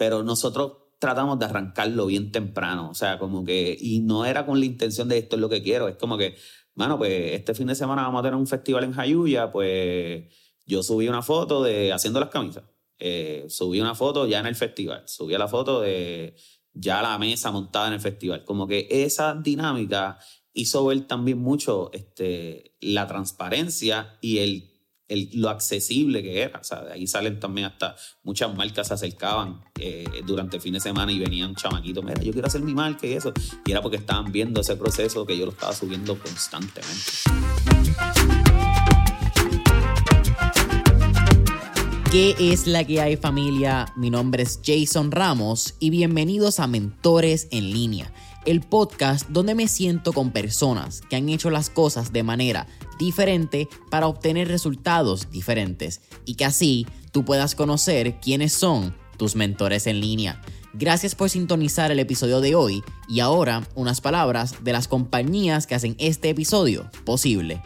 pero nosotros tratamos de arrancarlo bien temprano, o sea, como que, y no era con la intención de esto es lo que quiero, es como que, bueno, pues este fin de semana vamos a tener un festival en Jayuya, pues yo subí una foto de haciendo las camisas, eh, subí una foto ya en el festival, subí la foto de ya la mesa montada en el festival, como que esa dinámica hizo ver también mucho este, la transparencia y el lo accesible que era. O sea, de ahí salen también hasta muchas marcas se acercaban eh, durante el fin de semana y venían chamaquitos, mira, yo quiero hacer mi marca y eso. Y era porque estaban viendo ese proceso que yo lo estaba subiendo constantemente. ¿Qué es la que hay familia? Mi nombre es Jason Ramos y bienvenidos a Mentores en línea, el podcast donde me siento con personas que han hecho las cosas de manera diferente para obtener resultados diferentes y que así tú puedas conocer quiénes son tus mentores en línea. Gracias por sintonizar el episodio de hoy y ahora unas palabras de las compañías que hacen este episodio posible.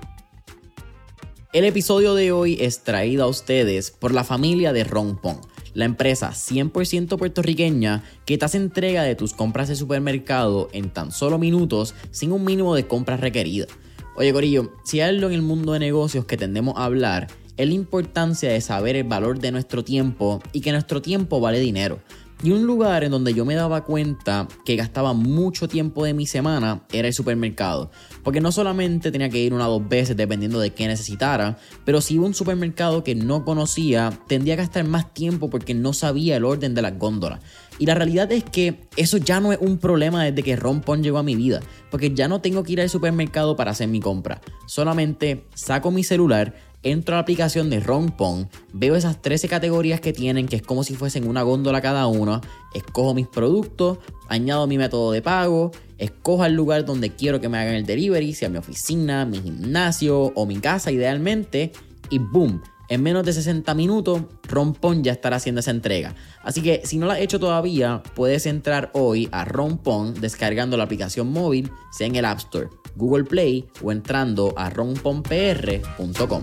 El episodio de hoy es traído a ustedes por la familia de Rompon, la empresa 100% puertorriqueña que te hace entrega de tus compras de supermercado en tan solo minutos sin un mínimo de compras requeridas. Oye, Corillo, si hay algo en el mundo de negocios que tendemos a hablar, es la importancia de saber el valor de nuestro tiempo y que nuestro tiempo vale dinero. Y un lugar en donde yo me daba cuenta que gastaba mucho tiempo de mi semana era el supermercado. Porque no solamente tenía que ir una o dos veces dependiendo de qué necesitara, pero si iba a un supermercado que no conocía, tendría que gastar más tiempo porque no sabía el orden de las góndolas. Y la realidad es que eso ya no es un problema desde que Rompon llegó a mi vida, porque ya no tengo que ir al supermercado para hacer mi compra. Solamente saco mi celular, entro a la aplicación de Rompon, veo esas 13 categorías que tienen, que es como si fuesen una góndola cada una, escojo mis productos, añado mi método de pago, escojo el lugar donde quiero que me hagan el delivery, sea mi oficina, mi gimnasio o mi casa idealmente, y boom en menos de 60 minutos, Rompon ya estará haciendo esa entrega. Así que si no la has hecho todavía, puedes entrar hoy a Rompon descargando la aplicación móvil, sea en el App Store, Google Play o entrando a romponpr.com.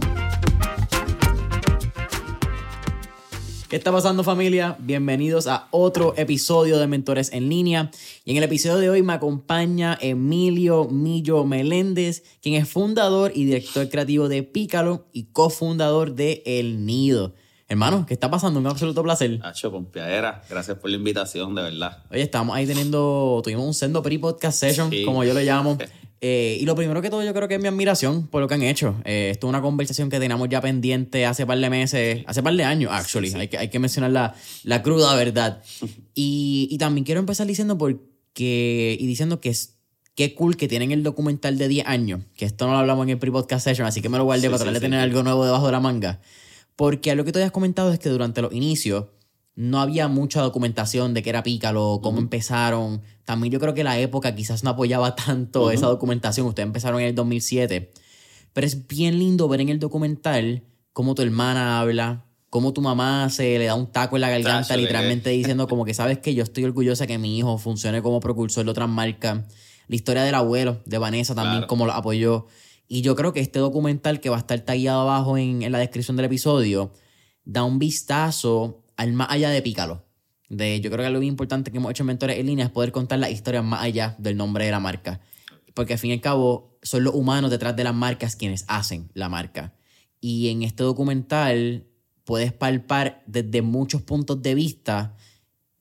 ¿Qué está pasando familia? Bienvenidos a otro episodio de Mentores en línea. Y en el episodio de hoy me acompaña Emilio Millo Meléndez, quien es fundador y director creativo de Pícalo y cofundador de El Nido. Hermano, ¿qué está pasando? Un absoluto placer. Hacho, pompeadera. Gracias por la invitación, de verdad. Oye, estamos ahí teniendo, tuvimos un sendo pre-podcast session, como yo le llamo. Eh, y lo primero que todo yo creo que es mi admiración por lo que han hecho. Eh, esto es una conversación que teníamos ya pendiente hace par de meses, hace par de años, actually. Hay, que, hay que mencionar la, la cruda verdad. y, y, también quiero empezar diciendo porque, y diciendo que es qué cool que tienen el documental de 10 años, que esto no lo hablamos en el pre-podcast session, así que me lo guardé para tratar de tener algo nuevo debajo de la manga. Porque lo que tú has comentado es que durante los inicios no había mucha documentación de qué era Pícalo, cómo empezaron. También yo creo que la época quizás no apoyaba tanto esa documentación. Ustedes empezaron en el 2007. Pero es bien lindo ver en el documental cómo tu hermana habla, cómo tu mamá se le da un taco en la garganta, literalmente diciendo como que sabes que yo estoy orgullosa que mi hijo funcione como precursor de otras marcas. La historia del abuelo, de Vanessa también, cómo lo apoyó. Y yo creo que este documental que va a estar tallado abajo en, en la descripción del episodio da un vistazo al más allá de Pícalo. De, yo creo que algo muy importante que hemos hecho en Mentores en Línea es poder contar las historias más allá del nombre de la marca. Porque al fin y al cabo son los humanos detrás de las marcas quienes hacen la marca. Y en este documental puedes palpar desde muchos puntos de vista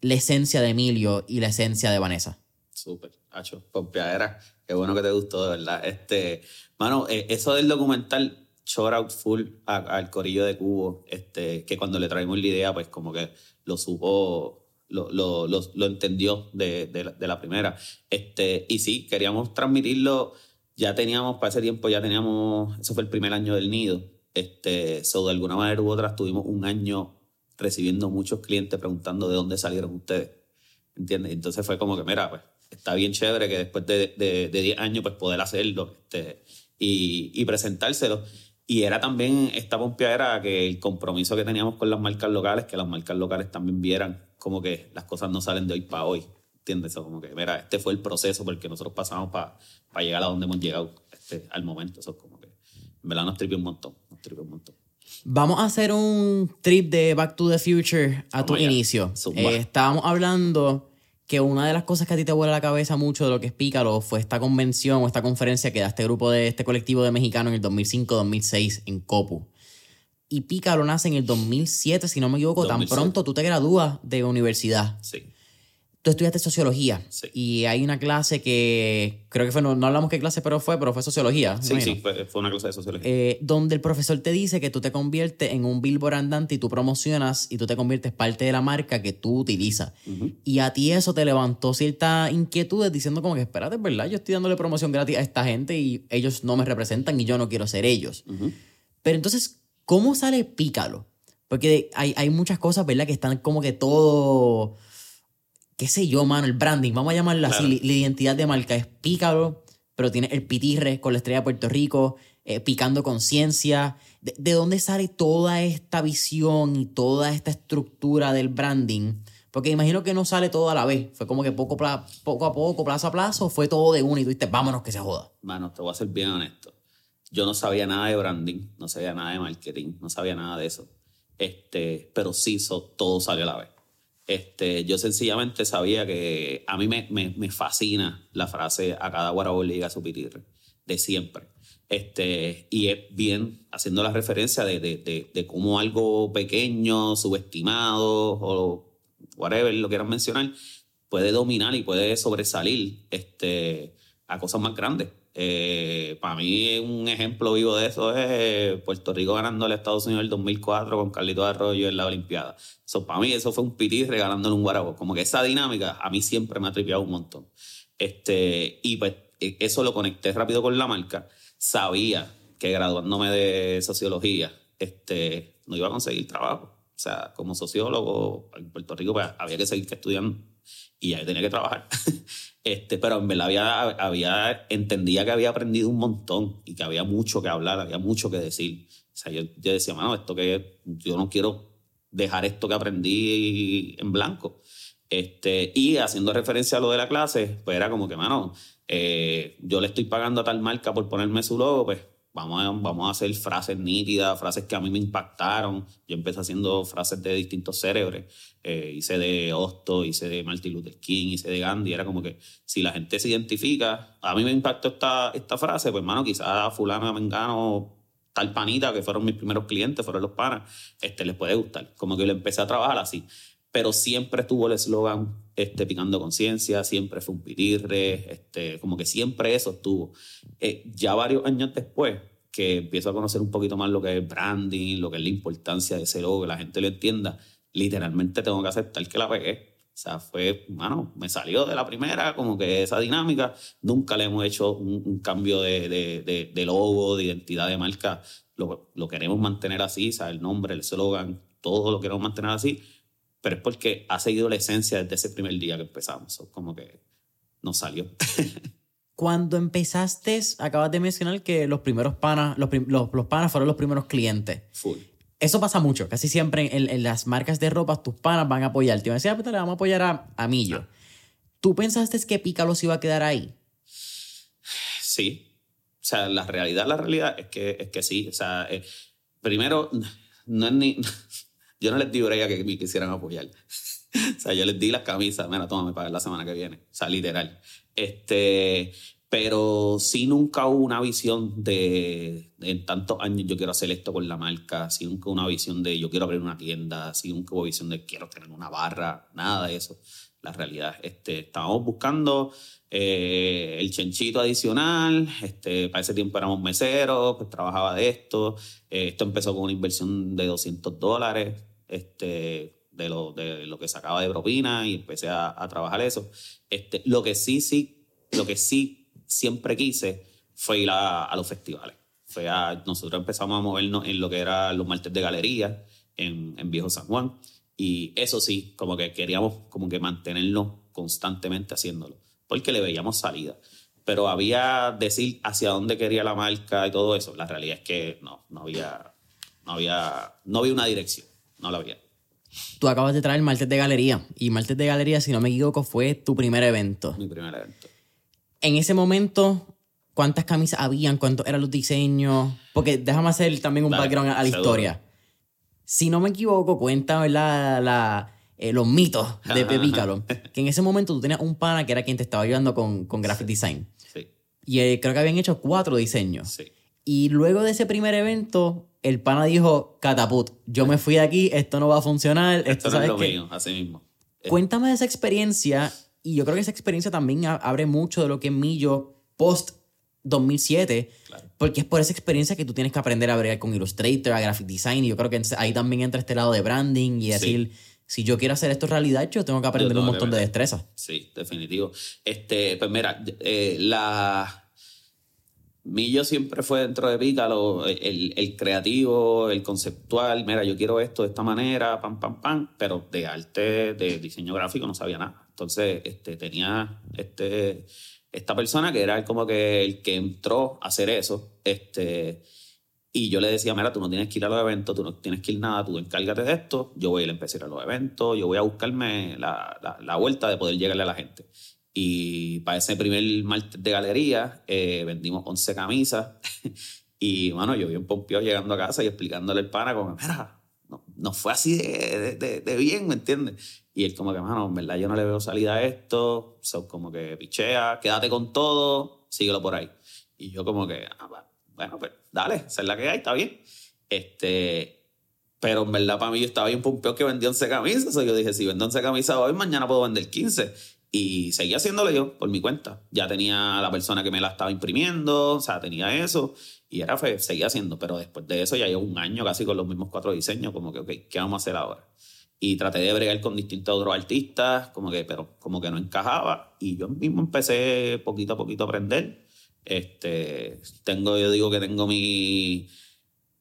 la esencia de Emilio y la esencia de Vanessa. Súper, Hacho, pompeadera. Qué bueno que te gustó, de verdad. Este, mano, eh, eso del documental shout out full al corillo de Cubo, este, que cuando le traímos la idea, pues como que lo supo, lo, lo, lo, entendió de, de, la, primera. Este, y sí, queríamos transmitirlo, ya teníamos, para ese tiempo ya teníamos, eso fue el primer año del nido, este, so de alguna manera u otra tuvimos un año recibiendo muchos clientes preguntando de dónde salieron ustedes, ¿entiendes? Entonces fue como que, mira, pues está bien chévere que después de 10 años pues poder hacerlo este, y, y presentárselo. Y era también esta era que el compromiso que teníamos con las marcas locales, que las marcas locales también vieran como que las cosas no salen de hoy para hoy. ¿Entiendes? Eso como que, mira, este fue el proceso porque nosotros pasamos para llegar a donde hemos llegado este, al momento. Eso como que, en verdad nos tripió un montón, nos tripió un montón. Vamos a hacer un trip de Back to the Future a tu allá. inicio. Eh, estábamos hablando que una de las cosas que a ti te vuela la cabeza mucho de lo que es Pícaro fue esta convención o esta conferencia que da este grupo de este colectivo de mexicanos en el 2005-2006 en Copu. Y Pícaro nace en el 2007, si no me equivoco, tan 2007. pronto tú te gradúas de universidad. Sí. Tú estudiaste sociología Sí. y hay una clase que creo que fue, no, no hablamos qué clase pero fue, pero fue sociología. Sí, sí, fue, fue una clase de sociología. Eh, donde el profesor te dice que tú te conviertes en un billboard andante y tú promocionas y tú te conviertes parte de la marca que tú utilizas. Y a ti eso te levantó ciertas inquietudes diciendo como que, espérate, es verdad, yo estoy dándole promoción gratis a esta gente y ellos no me representan y yo no quiero ser ellos. Pero entonces, ¿cómo sale Pícalo? Porque hay, hay muchas cosas, ¿verdad? Que están como que todo, qué sé yo, mano, el branding, vamos a llamarlo así, Claro. la, la identidad de marca es Pícalo, pero tiene el pitirre con la estrella de Puerto Rico, eh, picando conciencia. De, de dónde sale toda esta visión y toda esta estructura del branding? Porque imagino que no sale todo a la vez. Fue como que poco, pla- poco a poco, plazo a plazo, fue todo de uno y tú dijiste, vámonos que se joda. Mano, te voy a ser bien honesto. Yo no sabía nada de branding, no sabía nada de marketing, no sabía nada de eso. Este, pero sí, so- todo salió a la vez. Este, yo sencillamente sabía que a mí me, me, me fascina la frase a cada guarabo le llega su pitirre, de siempre. Este, y es bien haciendo la referencia de, de, de, de cómo algo pequeño, subestimado o whatever lo quieran mencionar, puede dominar y puede sobresalir este, a cosas más grandes. Eh, para mí un ejemplo vivo de eso es Puerto Rico ganándole a Estados Unidos el 2004 con Carlito Arroyo en la Olimpiada. So, para mí eso fue un pitir regalándole un guarabo. Como que esa dinámica a mí siempre me ha tripeado un montón. Este, y pues eh, eso lo conecté rápido con la marca. Sabía que graduándome de sociología este, no iba a conseguir trabajo. O sea, como sociólogo en Puerto Rico pues, había que seguir estudiando y ya tenía que trabajar. Este, pero en verdad había, había, entendía que había aprendido un montón y que había mucho que hablar, había mucho que decir. O sea, yo, yo decía, mano, esto que yo no quiero dejar esto que aprendí en blanco. Este, y haciendo referencia a lo de la clase, pues era como que, mano, eh, yo le estoy pagando a tal marca por ponerme su logo, pues vamos a, vamos a hacer frases nítidas, frases que a mí me impactaron. Yo empecé haciendo frases de distintos cerebros. Eh, hice de Hosto, hice de Martin Luther King, hice de Gandhi. Era como que si la gente se identifica, a mí me impactó esta, esta frase, pues, hermano, quizás fulano, mengano, tal panita, que fueron mis primeros clientes, fueron los panas, este, les puede gustar. Como que le empecé a trabajar así. Pero siempre estuvo el eslogan este, picando conciencia, siempre fue un pitirre, este, como que siempre eso estuvo. Eh, ya varios años después, que empiezo a conocer un poquito más lo que es branding, lo que es la importancia de ese logo, que la gente lo entienda, literalmente tengo que aceptar que la pegué. O sea, fue, bueno, me salió de la primera, como que esa dinámica. Nunca le hemos hecho un, cambio de, de, de, logo, de identidad de marca. Lo, lo queremos mantener así, o sea, el nombre, el eslogan, todo lo queremos mantener así. Pero es porque ha seguido la esencia desde ese primer día que empezamos. Como que nos salió. Cuando empezaste, acabas de mencionar que los primeros panas, los, prim- los, los panas fueron los primeros clientes. Full. Eso pasa mucho. Casi siempre en, en las marcas de ropa, tus panas van a apoyarte. Van a decir, ah, pues le vamos a apoyar a, a Millo. ¿Tú pensaste que Pícalo se iba a quedar ahí? Sí. O sea, la realidad, la realidad es que, es que sí. O sea, eh, primero, no es ni. Yo no les di break a que me quisieran apoyar. o sea, yo les di las camisas, mira, toma, me pagas la semana que viene. O sea, literal. Este, pero sí nunca hubo una visión de, en tantos años yo quiero hacer esto con la marca, sí nunca hubo una visión de yo quiero abrir una tienda, sí nunca hubo visión de quiero tener una barra, nada de eso. La realidad, este, estábamos buscando eh, el chenchito adicional, este, para ese tiempo éramos meseros, pues trabajaba de esto, eh, esto empezó con una inversión de 200 dólares, este, de lo, de lo que sacaba de propina y empecé a, a trabajar eso. Este, lo que sí, sí, lo que sí siempre quise fue ir a, a los festivales. Fue a, nosotros empezamos a movernos en lo que eran los martes de galería en, en Viejo San Juan. Y eso sí, como que queríamos como que mantenernos constantemente haciéndolo, porque le veíamos salida. Pero había decir hacia dónde quería la marca y todo eso. La realidad es que no, no había, no había, no había una dirección, no la había. Tú acabas de traer Martes de Galería. Y Martes de Galería, si no me equivoco, fue tu primer evento. Mi primer evento. En ese momento, ¿Cuántas camisas habían? ¿Cuántos eran los diseños? Porque déjame hacer también un Dale, background a la seguro. historia. Si no me equivoco, cuenta ¿verdad? La, eh, los mitos de Pepícalo. Que en ese momento tú tenías un pana que era quien te estaba ayudando con, con graphic design. Sí, Y eh, creo que habían hecho cuatro diseños. sí. Y luego de ese primer evento, el pana dijo, cataput, yo me fui de aquí, esto no va a funcionar. Esto, Esto no es ¿sabes lo qué? mío, así mismo. Eh, Cuéntame de esa experiencia y yo creo que esa experiencia también abre mucho de lo que es Millo post 2007, Claro. porque es por esa experiencia que tú tienes que aprender a bregar con Illustrator, a graphic design y yo creo que ahí también entra este lado de branding y Sí. decir, si yo quiero hacer esto realidad, yo tengo que aprender un montón de destrezas. Sí, definitivo. Este, pues mira, eh, la. Millo siempre fue dentro de Pícalo el, el creativo, el conceptual. Mira, yo quiero esto de esta manera, pam, pam, pam, pero de arte, de diseño gráfico no sabía nada. Entonces, este, tenía este, esta persona que era como que el que entró a hacer eso. Este, y yo le decía, mira, tú no tienes que ir a los eventos, tú no tienes que ir nada, tú encárgate de esto, yo voy a empezar a los eventos, yo voy a buscarme la, la vuelta de poder llegarle a la gente. Y para ese primer martes de galería eh, vendimos 11 camisas y, bueno, yo bien pompeado llegando a casa y explicándole al pana como, mira, no, no fue así de, de, de- bien, ¿me entiendes? Y él como que, mano, en verdad yo no le veo salida a esto, so, como que pichea, quédate con todo, síguelo por ahí. Y yo como que, ah, bueno, pues dale, esa es la que hay, está bien. Este, pero en verdad para mí yo estaba bien pompeado que vendí 11 camisas. So yo dije, si vendo 11 camisas hoy, mañana puedo vender 15. Y seguía haciéndolo yo por mi cuenta. Ya tenía la persona que me la estaba imprimiendo, o sea, tenía eso. Y era, fe- seguía haciendo. Pero después de eso ya llevo un año casi con los mismos cuatro diseños. Como que, ok, ¿qué vamos a hacer ahora? Y traté de bregar con distintos otros artistas, como que, pero como que no encajaba. Y yo mismo empecé poquito a poquito a aprender. Este, tengo, yo digo que tengo mi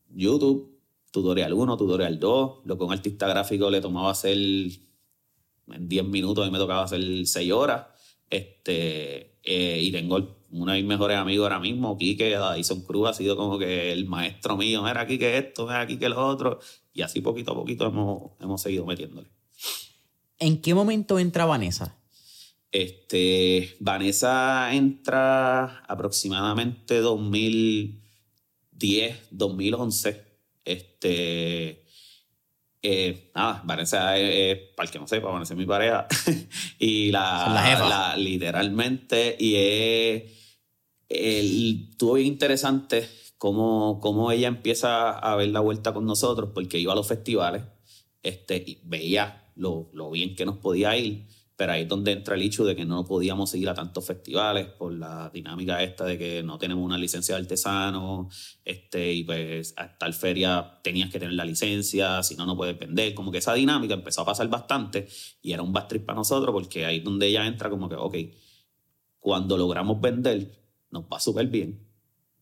YouTube, tutorial 1, tutorial 2. Lo que un artista gráfico le tomaba hacer en 10 minutos, a mí me tocaba hacer 6 horas. Este, eh, y tengo uno de mis mejores amigos ahora mismo, Quique, Dyson Cruz, ha sido como que el maestro mío. Mira aquí que esto, mira aquí que lo otro. Y así poquito a poquito hemos, hemos seguido metiéndole. ¿En qué momento entra Vanessa? Este, Vanessa entra aproximadamente 2010, 2011. Este, eh, nada, Vanessa es, es, para el que no sepa, Vanessa es mi pareja. y la, la jefa. la- literalmente, y es, el, estuvo bien interesante cómo, cómo ella empieza a ver la vuelta con nosotros, porque iba a los festivales este, y veía lo, lo bien que nos podía ir, pero ahí es donde entra el hecho de que no podíamos seguir a tantos festivales por la dinámica esta de que no tenemos una licencia de artesano, este, y pues a tal feria tenías que tener la licencia, si no, no puedes vender, como que esa dinámica empezó a pasar bastante y era un bad trip para nosotros porque ahí es donde ella entra como que, ok, cuando logramos vender, nos va súper bien,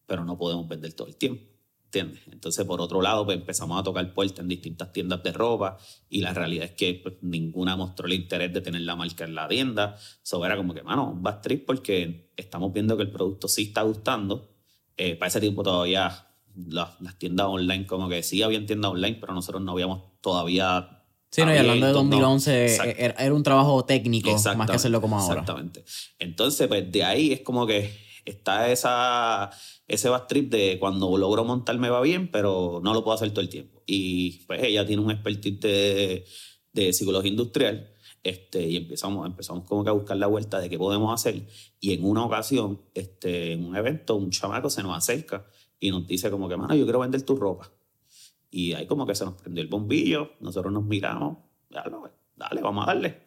pero no podemos vender todo el tiempo. ¿Entiendes? Entonces, por otro lado, pues empezamos a tocar puertas en distintas tiendas de ropa y la realidad es que pues, ninguna mostró el interés de tener la marca en la tienda. Eso era como que, mano, un bad trip porque estamos viendo que el producto sí está gustando. Eh, para ese tiempo todavía las, las tiendas online, como que sí habían tiendas online, pero nosotros no habíamos todavía... Sí, no, y hablando de abierto, no. 2011, Exacto. era, era un trabajo técnico más que hacerlo como ahora. Exactamente. Entonces, pues de ahí es como que está esa, ese bad trip de cuando logro montar me va bien, pero no lo puedo hacer todo el tiempo. Y pues ella tiene un expertise de, de psicología industrial este, y empezamos, empezamos como que a buscar la vuelta de qué podemos hacer. Y en una ocasión, este, en un evento, un chamaco se nos acerca y nos dice como que, mano, yo quiero vender tu ropa. Y ahí como que se nos prendió el bombillo, nosotros nos miramos, dale, dale vamos a darle.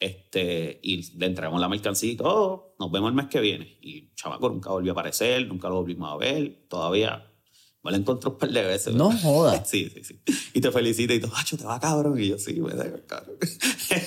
Este, y le entregamos la mercancía y todo, nos vemos el mes que viene. Y chamaco nunca volvió a aparecer, nunca lo volvimos a ver, todavía me lo encontré un par de veces. No jodas. Sí, sí, sí. Y te felicita y tú, ¡acho, te va cabrón! Y yo, sí, me da cabrón.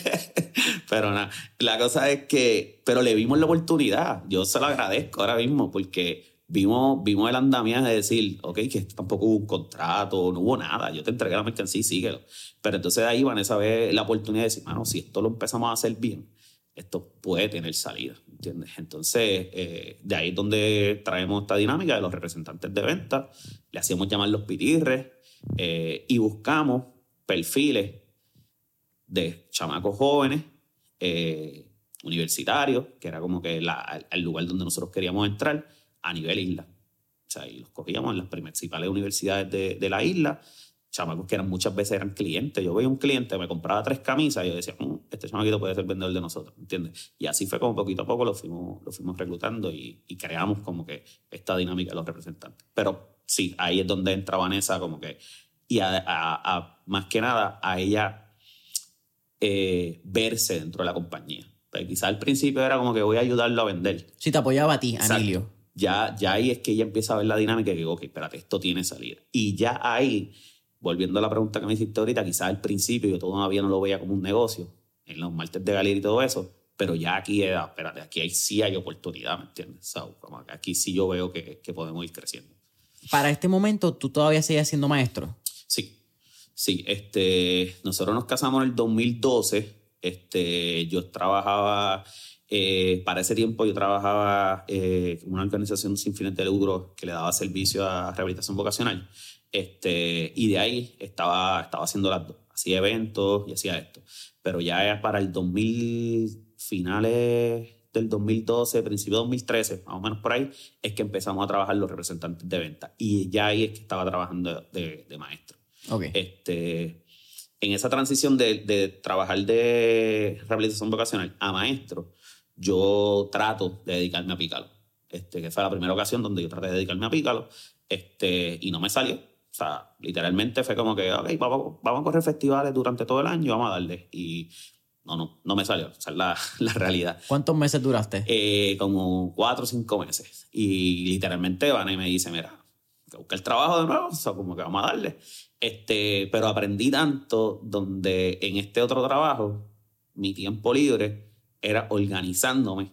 pero nada, la cosa es que, pero le vimos la oportunidad. Yo se lo agradezco ahora mismo porque vimos, vimos el andamiaje de decir, ok, que tampoco hubo un contrato, no hubo nada. Yo te entregué la mercancía y síguelo. Pero entonces ahí Vanessa ve la oportunidad de decir, mano, si esto lo empezamos a hacer bien, esto puede tener salida, ¿entiendes? Entonces, eh, de ahí es donde traemos esta dinámica de los representantes de venta, le hacíamos llamar los pitirres eh, y buscamos perfiles de chamacos jóvenes, eh, universitarios, que era como que el lugar donde nosotros queríamos entrar, a nivel isla. O sea, y los cogíamos en las principales universidades de, de la isla, chamacos que eran, muchas veces eran clientes. Yo veía un cliente, me compraba tres camisas y yo decía, mm, este chamaquito puede ser vendedor de nosotros, ¿entiendes? Y así fue como poquito a poco lo fuimos, lo fuimos reclutando y, y creamos como que esta dinámica de los representantes. Pero sí, ahí es donde entra Vanessa como que, y a, a, a más que nada a ella eh, verse dentro de la compañía. Pues quizá al principio era como que voy a ayudarlo a vender. Sí, te apoyaba a ti. Emilio. Ya, ya ahí es que ella empieza a ver la dinámica y digo, ok, espérate, esto tiene salida. Y ya ahí, volviendo a la pregunta que me hiciste ahorita, quizás al principio yo todavía no lo veía como un negocio, en los martes de galería y todo eso, pero ya aquí era, espérate, aquí hay, sí hay oportunidad, ¿me entiendes? So, como que aquí sí yo veo que, que podemos ir creciendo. Para este momento, ¿tú todavía seguías siendo maestro? Sí, sí. Este, nosotros nos casamos en el 2012. Este, yo trabajaba, eh, para ese tiempo yo trabajaba eh, en una organización sin fines de lucro que le daba servicio a rehabilitación vocacional. Este, y de ahí estaba, estaba haciendo las dos. Hacía eventos y hacía esto. Pero ya para el 2000, finales del 2012, principio de 2013, más o menos por ahí, es que empezamos a trabajar los representantes de venta. Y ya ahí es que estaba trabajando de, de maestro. Ok. Este, en esa transición de, de trabajar de rehabilitación vocacional a maestro, yo trato de dedicarme a Pícalo. Este, que fue la primera ocasión donde yo traté de dedicarme a Pícalo este, y no me salió. O sea, literalmente fue como que, ok, vamos, vamos a correr festivales durante todo el año y vamos a darle. Y no, no, no me salió. Esa es la, la realidad. ¿Cuántos meses duraste? Eh, como cuatro o cinco meses. Y literalmente van y me dice, mira, busca el trabajo de nuevo, o sea, como que vamos a darle. Este, pero aprendí tanto donde en este otro trabajo, mi tiempo libre era organizándome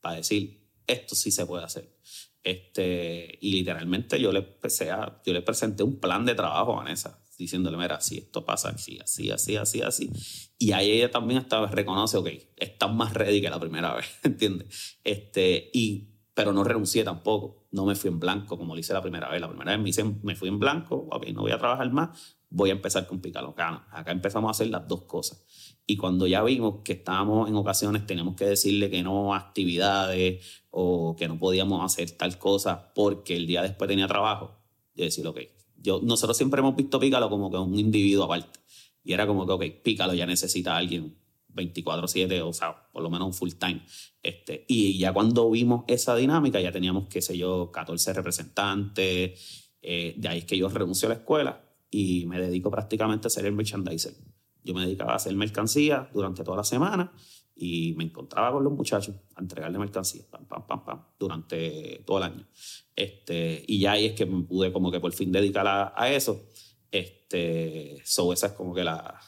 para decir, esto sí se puede hacer. Este, y literalmente yo le, empecé yo le presenté un plan de trabajo a Vanessa, diciéndole, mira, si esto pasa así, así, así, así, así. Y ahí ella también hasta reconoce, ok, estás más ready que la primera vez, ¿entiendes? Este, y, pero no renuncié tampoco, no me fui en blanco como lo hice la primera vez. La primera vez me, fui en blanco, ok, no voy a trabajar más, voy a empezar con Picalocano. Acá empezamos a hacer las dos cosas. Y cuando ya vimos que estábamos en ocasiones, teníamos que decirle que no actividades o que no podíamos hacer tal cosa porque el día después tenía trabajo, yo decía, ok, yo, nosotros siempre hemos visto Pícalo como que un individuo aparte. Y era como que, ok, Pícalo ya necesita alguien 24-7, o sea, por lo menos full time. Este, y ya cuando vimos esa dinámica, ya teníamos, qué sé yo, 14 representantes. Eh, de ahí es que yo renuncio a la escuela y me dedico prácticamente a ser el merchandiser. Yo me dedicaba a hacer mercancía durante toda la semana y me encontraba con los muchachos a entregarle mercancía, pam, pam, pam, pam, durante todo el año. Este, y ya ahí es que me pude como que por fin dedicar a, a eso. Este, so esa es como que la,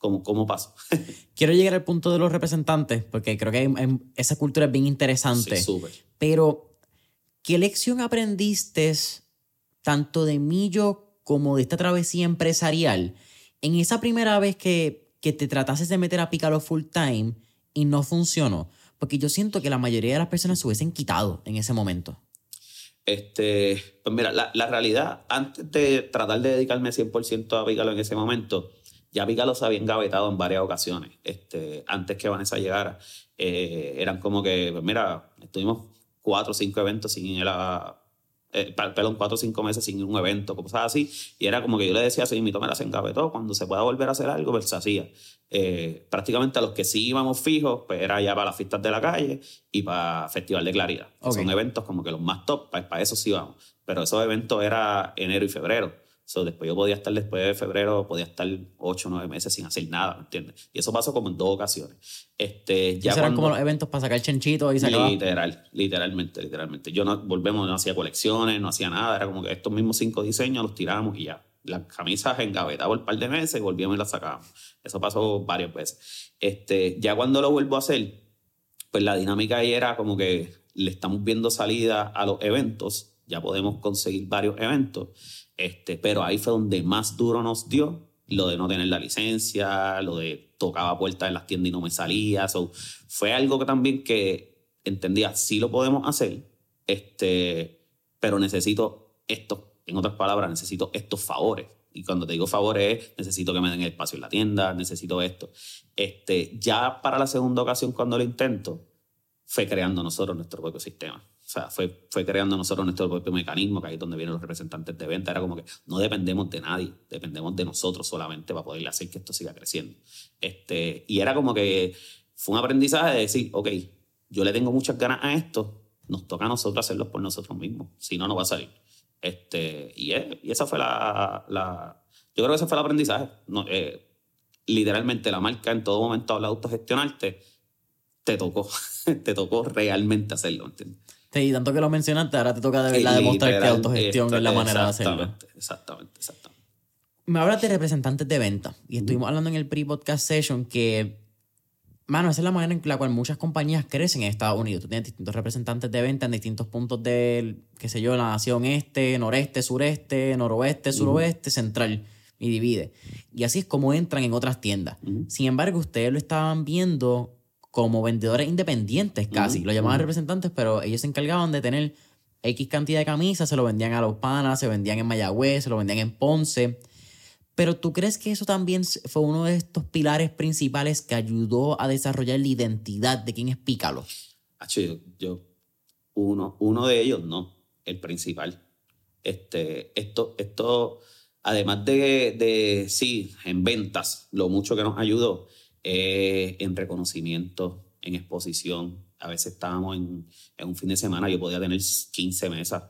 como, como paso. Quiero llegar al punto de los representantes, porque creo que hay- hay- esa cultura es bien interesante. Sí, súper. Pero, ¿qué lección aprendiste tanto de Millo como de esta travesía empresarial en esa primera vez que, que te tratases de meter a Picalo full time y no funcionó? Porque yo siento que la mayoría de las personas se hubiesen quitado en ese momento. Este, pues mira, la, la realidad, antes de tratar de dedicarme 100% a Pícalo en ese momento, ya Pícalo se había engavetado en varias ocasiones. Este, antes que Vanessa llegara, eh, eran como que, pues mira, estuvimos cuatro o cinco eventos sin ir a. Eh, perdón, cuatro o cinco meses sin un evento, cosas así. Y era como que yo le decía así, mi toma se engavetó. Cuando se pueda volver a hacer algo, pues se hacía. Eh, prácticamente a los que sí íbamos fijos, pues era ya para las fiestas de la calle y para Festival de Claridad. que Ok. Son eventos como que los más top, para, eso sí vamos. Pero esos eventos era enero y febrero. So, después yo podía estar después de febrero, podía estar ocho o nueve meses sin hacer nada, ¿me entiendes? Y eso pasó como en dos ocasiones. Este, ya eran cuando- como los eventos para sacar chanchito y. Literal, literalmente, literalmente. Yo no, volvemos, no hacía colecciones, no hacía nada. Era como que estos mismos cinco diseños los tirábamos y ya. Las camisas engavetaban un par de meses volvíamos y las sacábamos. Eso pasó varias veces. Este, ya cuando lo vuelvo a hacer, pues la dinámica ahí era como que le estamos viendo salida a los eventos. Ya podemos conseguir varios eventos. Este, pero ahí fue donde más duro nos dio lo de no tener la licencia, lo de tocaba puertas en las tiendas y no me salía. So, fue algo que también que entendía, sí lo podemos hacer, este, pero necesito esto, en otras palabras, necesito estos favores. Y cuando te digo favores, es, necesito que me den el espacio en la tienda, necesito esto. Este, ya para la segunda ocasión, cuando lo intento, fue creando nosotros nuestro propio sistema. O sea, fue, fue creando nosotros nuestro propio mecanismo, que ahí es donde vienen los representantes de venta. Era como que no dependemos de nadie, dependemos de nosotros solamente para poder hacer que esto siga creciendo. Este, y era como que fue un aprendizaje de decir, ok, yo le tengo muchas ganas a esto, nos toca a nosotros hacerlo por nosotros mismos, si no, no va a salir. Este, y, y esa fue la, la, Yo creo que ese fue el aprendizaje. No, eh, literalmente la marca en todo momento habla de autogestionarte, te tocó, te tocó realmente hacerlo, ¿entiendes? Sí, tanto que lo mencionaste, ahora te toca de verdad demostrar que autogestión es la manera de hacerlo. Exactamente, exactamente. Me hablas de representantes de venta y estuvimos hablando en el pre-podcast session que, mano, esa es la manera en la cual muchas compañías crecen en Estados Unidos. Tú tienes distintos representantes de venta en distintos puntos del, qué sé yo, la nación este, noreste, sureste, noroeste, suroeste, central y divide. Y así es como entran en otras tiendas. Sin embargo, ustedes lo estaban viendo como vendedores independientes casi. Lo llamaban representantes, pero ellos se encargaban de tener X cantidad de camisas, se lo vendían a los panas, se vendían en Mayagüez, se lo vendían en Ponce. Pero ¿tú crees que eso también fue uno de estos pilares principales que ayudó a desarrollar la identidad de quién es Pícalo? Yo, yo uno, uno de ellos no, el principal. Este, esto, esto, además de, de, sí, en ventas, lo mucho que nos ayudó, eh, en reconocimiento, en exposición. A veces estábamos en, en, un fin de semana, yo podía tener 15 mesas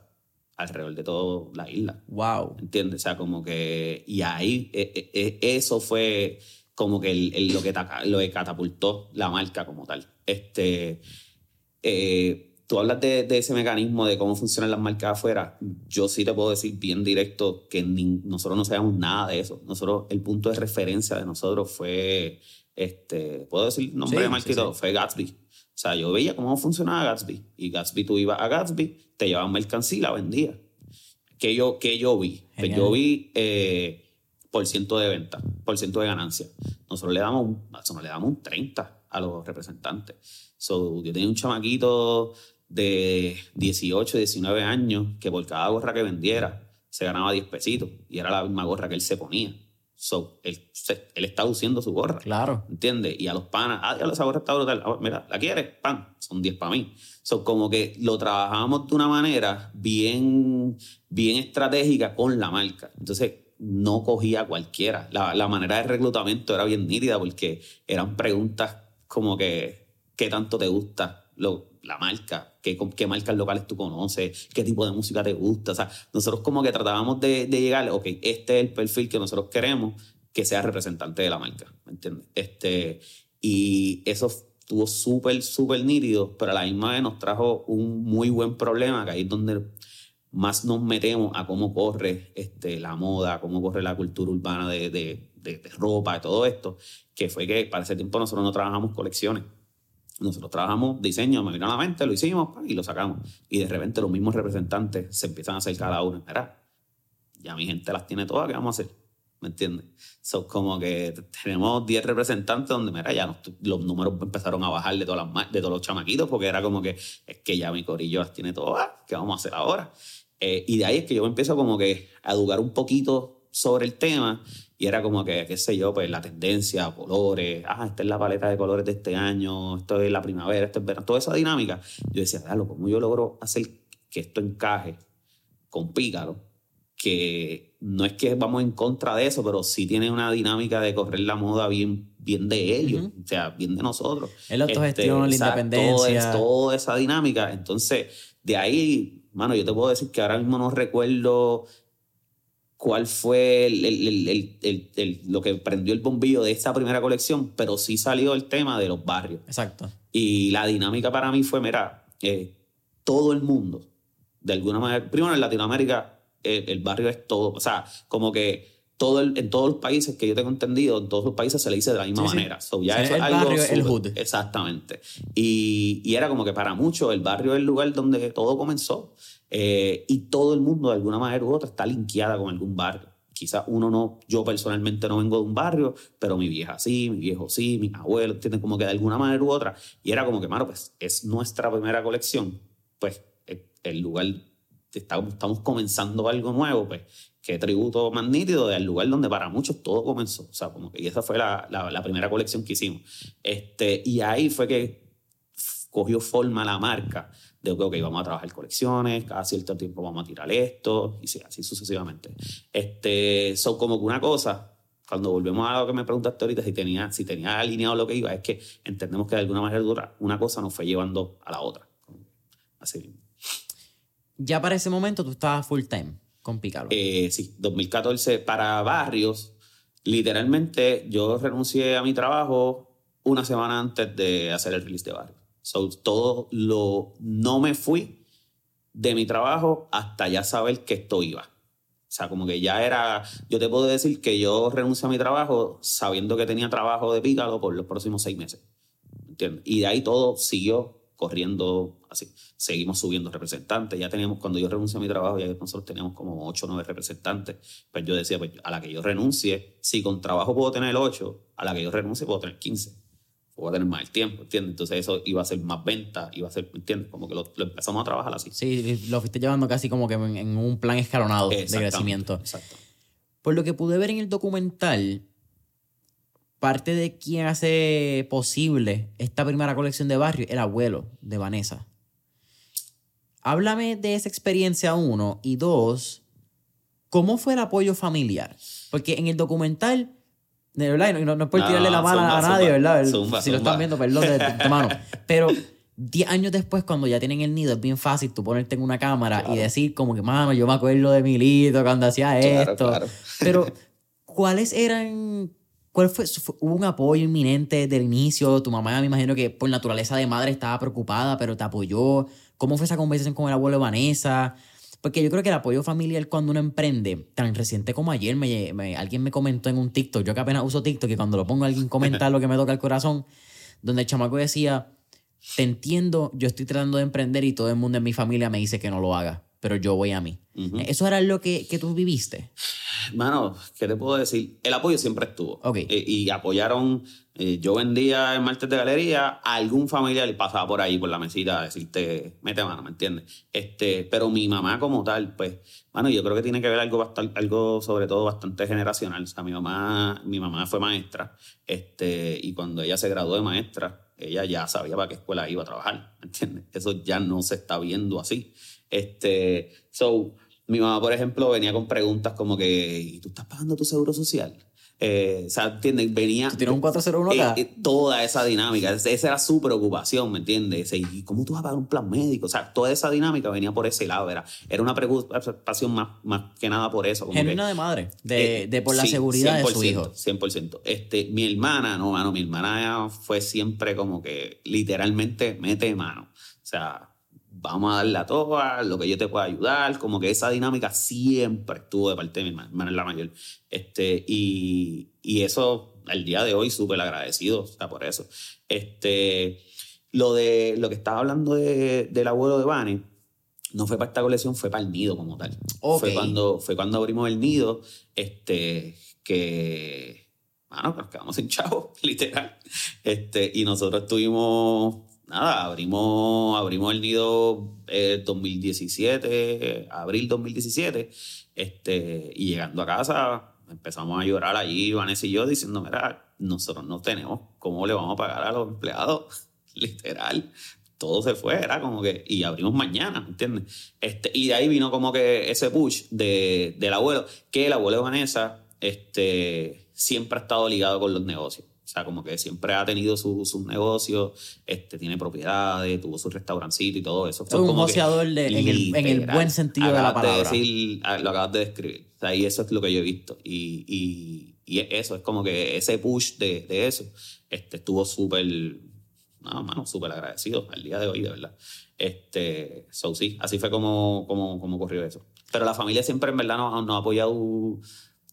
alrededor de toda la isla. Wow. ¿Entiendes? O sea, como que. Y ahí, eh, eh, eso fue como que el, lo, que lo que catapultó la marca como tal. Este. tú hablas de, de, ese mecanismo de cómo funcionan las marcas afuera. Yo sí te puedo decir bien directo que nosotros no sabemos nada de eso. Nosotros, el punto de referencia de nosotros fue este, puedo decir nombre de marquito, fue Gatsby. O sea, yo veía cómo funcionaba Gatsby. Y Gatsby, tú ibas a Gatsby, te llevaban mercancía y la vendías. ¿Qué yo, que yo vi? Pues yo vi eh, por ciento de venta, por ciento de ganancia. Nosotros le damos un, nosotros le damos un 30 a los representantes. So, yo tenía un chamaquito de 18, 19 años que por cada gorra que vendiera se ganaba 10 pesitos y era la misma gorra que él se ponía. So, él, él está luciendo su gorra. Claro. ¿Entiendes? Y a los panas, ah, esa gorra está brutal. Ah, mira, ¿la quieres? Pan, son 10 para mí. So, como que lo trabajamos de una manera bien, bien estratégica con la marca. Entonces, no cogía cualquiera. La, la manera de reclutamiento era bien nítida porque eran preguntas como que, ¿qué tanto te gusta? Lo, la marca, qué, marcas locales tú conoces, qué tipo de música te gusta. O sea, nosotros como que tratábamos de, de llegar, ok, este es el perfil que nosotros queremos que sea representante de la marca, ¿me entiendes? Este, y eso estuvo súper, súper nítido, pero a la misma vez nos trajo un muy buen problema, que ahí es donde más nos metemos a cómo corre este, la moda, cómo corre la cultura urbana de, de, de, de ropa, de todo esto, que fue que para ese tiempo nosotros no trabajamos colecciones. Nosotros trabajamos diseño, me vino a la mente, lo hicimos y lo sacamos. Y de repente los mismos representantes se empiezan a hacer cada uno. Mira, ya mi gente las tiene todas, ¿qué vamos a hacer? ¿Me entiendes? Son como que tenemos 10 representantes donde, mira, ya los números empezaron a bajar de, todas las, de todos los chamaquitos porque era como que es que ya mi corillo las tiene todas, ¿qué vamos a hacer ahora? Eh, y de ahí es que yo me empiezo como que a educar un poquito sobre el tema y era como que, qué sé yo, pues la tendencia, colores, ah, esta es la paleta de colores de este año, esto es la primavera, esto es verano, toda esa dinámica. Yo decía, lo ¿cómo yo logro hacer que esto encaje con Pícaro? Que no es que vamos en contra de eso, pero sí tiene una dinámica de correr la moda bien, bien de ellos, o sea, bien de nosotros. El autogestión, este, la independencia. toda esa dinámica. Entonces, de ahí, mano, yo te puedo decir que ahora mismo no recuerdo cuál fue el, lo que prendió el bombillo de esa primera colección, pero sí salió el tema de los barrios. Exacto. Y la dinámica para mí fue, mira, eh, todo el mundo, de alguna manera, primero en Latinoamérica, eh, el barrio es todo, o sea, como que todo en todos los países que yo tengo entendido, en todos los países se le dice de la misma manera. So, ya eso el es barrio, el hood. Exactamente. Y, y, era como que para muchos el barrio es el lugar donde todo comenzó. Eh, y todo el mundo de alguna manera u otra está linkeada con algún barrio. Quizás uno no, yo personalmente no vengo de un barrio, pero mi vieja sí, mi viejo sí, mi abuelo, tienen como que de alguna manera u otra. Y era como que, mano, pues es nuestra primera colección, pues el lugar, estamos, estamos comenzando algo nuevo, pues qué tributo más nítido del lugar donde para muchos todo comenzó. O sea, como que y esa fue la, la, la primera colección que hicimos. Este, y ahí fue que cogió forma la marca de que, ok, vamos a trabajar colecciones, cada cierto tiempo vamos a tirar esto, y sí, así sucesivamente. Este, son como que una cosa, cuando volvemos a lo que me preguntaste ahorita, si tenía, si tenía alineado lo que iba, es que entendemos que de alguna manera una cosa nos fue llevando a la otra. Así Ya para ese momento tú estabas full time con Picalo. Eh, sí, 2014 para barrios. Literalmente yo renuncié a mi trabajo una semana antes de hacer el release de barrios. So, todo lo. No me fui de mi trabajo hasta ya saber que esto iba. O sea, como que ya era. Yo te puedo decir que yo renuncié a mi trabajo sabiendo que tenía trabajo de pícalo por los próximos seis meses. ¿Entiendes? Y de ahí todo siguió corriendo así. Seguimos subiendo representantes. Ya teníamos, cuando yo renuncié a mi trabajo, ya nosotros teníamos como ocho o nueve representantes. Pues yo decía, pues a la que yo renuncie, si con trabajo puedo tener ocho, a la que yo renuncie puedo tener voy a tener más tiempo, ¿entiendes? Entonces eso iba a ser más venta, iba a ser, ¿entiendes? Como que lo, empezamos a trabajar así. Sí, lo fuiste llevando casi como que en, un plan escalonado de crecimiento. Exacto. Por lo que pude ver en el documental, parte de quien hace posible esta primera colección de barrio, el abuelo de Vanessa. Háblame de esa experiencia, uno, y dos, ¿cómo fue el apoyo familiar? Porque en el documental de verdad, no, no, es por tirarle la mala a nadie, ¿verdad? si lo están viendo, perdón, de, de, mano. Pero 10 años después, cuando ya tienen el nido, es bien fácil tú ponerte en una cámara y decir como que, mano, yo me acuerdo de Milito cuando hacía esto. Pero, ¿cuáles eran ¿Cuál fue, ¿Hubo un apoyo inminente desde el inicio? Tu mamá me imagino que por naturaleza de madre estaba preocupada, pero te apoyó. ¿Cómo fue esa conversación con el abuelo de Vanessa? Porque yo creo que el apoyo familiar cuando uno emprende, tan reciente como ayer, me, alguien me comentó en un TikTok, yo que apenas uso TikTok y cuando lo pongo alguien comenta lo que me toca el corazón, donde el chamaco decía, te entiendo, yo estoy tratando de emprender y todo el mundo en mi familia me dice que no lo haga, pero yo voy a mí. ¿Eso era lo que, que tú viviste? Mano, ¿qué te puedo decir? El apoyo siempre estuvo. Eh, y apoyaron. Eh, yo vendía en martes de galería, a algún familiar pasaba por ahí, por la mesita, a decirte, mete mano, ¿me entiendes? Este, pero mi mamá, como tal, pues, bueno, yo creo que tiene que ver algo, bastante, algo sobre todo bastante generacional. O sea, mi mamá, mi mamá fue maestra, este, y cuando ella se graduó de maestra, ella ya sabía para qué escuela iba a trabajar, ¿me entiendes? Eso ya no se está viendo así. Este, so, mi mamá, por ejemplo, venía con preguntas como que, ¿y tú estás pagando tu seguro social? Eh, o sea, ¿entiendes? Venía... ¿Tú un 401 acá? Eh, eh, toda esa dinámica. Esa era su preocupación, ¿me entiendes? ¿Y cómo tú vas a pagar un plan médico? O sea, toda esa dinámica venía por ese lado. Era, era una preocupación más, más que nada por eso. Una de madre, de, de por la seguridad de su hijo. 100%. Este, mi hermana, no, mano, mi hermana fue siempre como que literalmente mete mano. O sea, vamos a darle a todas, lo que yo te pueda ayudar, como que esa dinámica siempre estuvo de parte de mi hermana, la mayor. Este, y, y eso, al día de hoy, súper agradecido, o por eso. Este, lo, de, lo que estaba hablando de, del abuelo de Vane, no fue para esta colección, fue para el nido como tal. Fue, cuando, fue cuando abrimos el nido, este, que, bueno, nos quedamos sin chavo, literal. Este, y nosotros estuvimos nada, abrimos, abrimos el nido eh, 2017, abril 2017, este, y llegando a casa empezamos a llorar allí, Vanessa y yo, diciendo, mira, nosotros no tenemos cómo le vamos a pagar a los empleados, literal. Todo se fue, era como que, y abrimos mañana, ¿entiendes? Este, y de ahí vino como que ese push de, del abuelo, que el abuelo de Vanessa este, siempre ha estado ligado con los negocios. O sea, como que siempre ha tenido sus su negocios, este, tiene propiedades, tuvo su restaurancito y todo eso. Es un negociador en, el, en, el, buen sentido de la palabra. De decir, ah, lo acabas de describir. O sea, y eso es lo que yo he visto. Y, y, y eso, es como que ese push de, de eso este, estuvo súper, no, mano, súper agradecido al día de hoy, de verdad. Este, so, sí, así fue como, como, como ocurrió eso. Pero la familia siempre en verdad nos, nos ha apoyado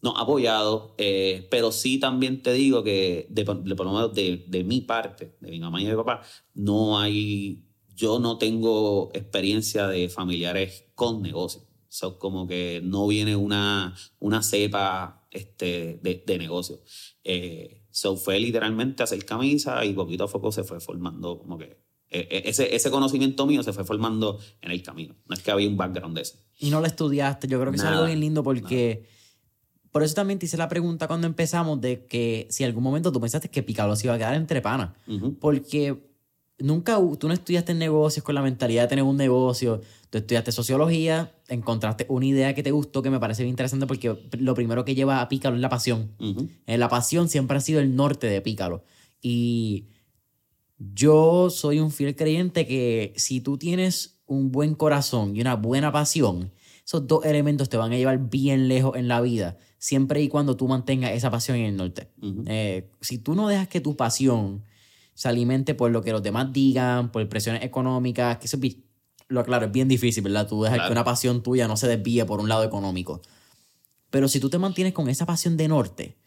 no apoyado, eh, pero sí también te digo que de, por lo menos de, de, mi parte, de mi mamá y de mi papá, no hay, yo no tengo experiencia de familiares con negocios. So, como que no viene una, una cepa este, de, de negocio. Eh, so fue literalmente hacer camisa y poquito a poco se fue formando como que eh, ese, ese conocimiento mío se fue formando en el camino. No es que había un background de eso. Y no lo estudiaste. Yo creo que es algo bien lindo porque... Por eso también te hice la pregunta cuando empezamos de que si en algún momento tú pensaste que Picalo se iba a quedar entre panas. Porque nunca, tú no estudiaste negocios con la mentalidad de tener un negocio, tú estudiaste sociología, encontraste una idea que te gustó, que me parece bien interesante porque lo primero que lleva a Pícalo es la pasión. Eh, la pasión siempre ha sido el norte de Pícalo. Y yo soy un fiel creyente que si tú tienes un buen corazón y una buena pasión, esos dos elementos te van a llevar bien lejos en la vida, siempre y cuando tú mantengas esa pasión en el norte. Eh, si tú no dejas que tu pasión se alimente por lo que los demás digan, por presiones económicas, que eso es, lo claro, es bien difícil, ¿verdad? Tú dejas que una pasión tuya no se desvíe por un lado económico. Pero si tú te mantienes con esa pasión de norte,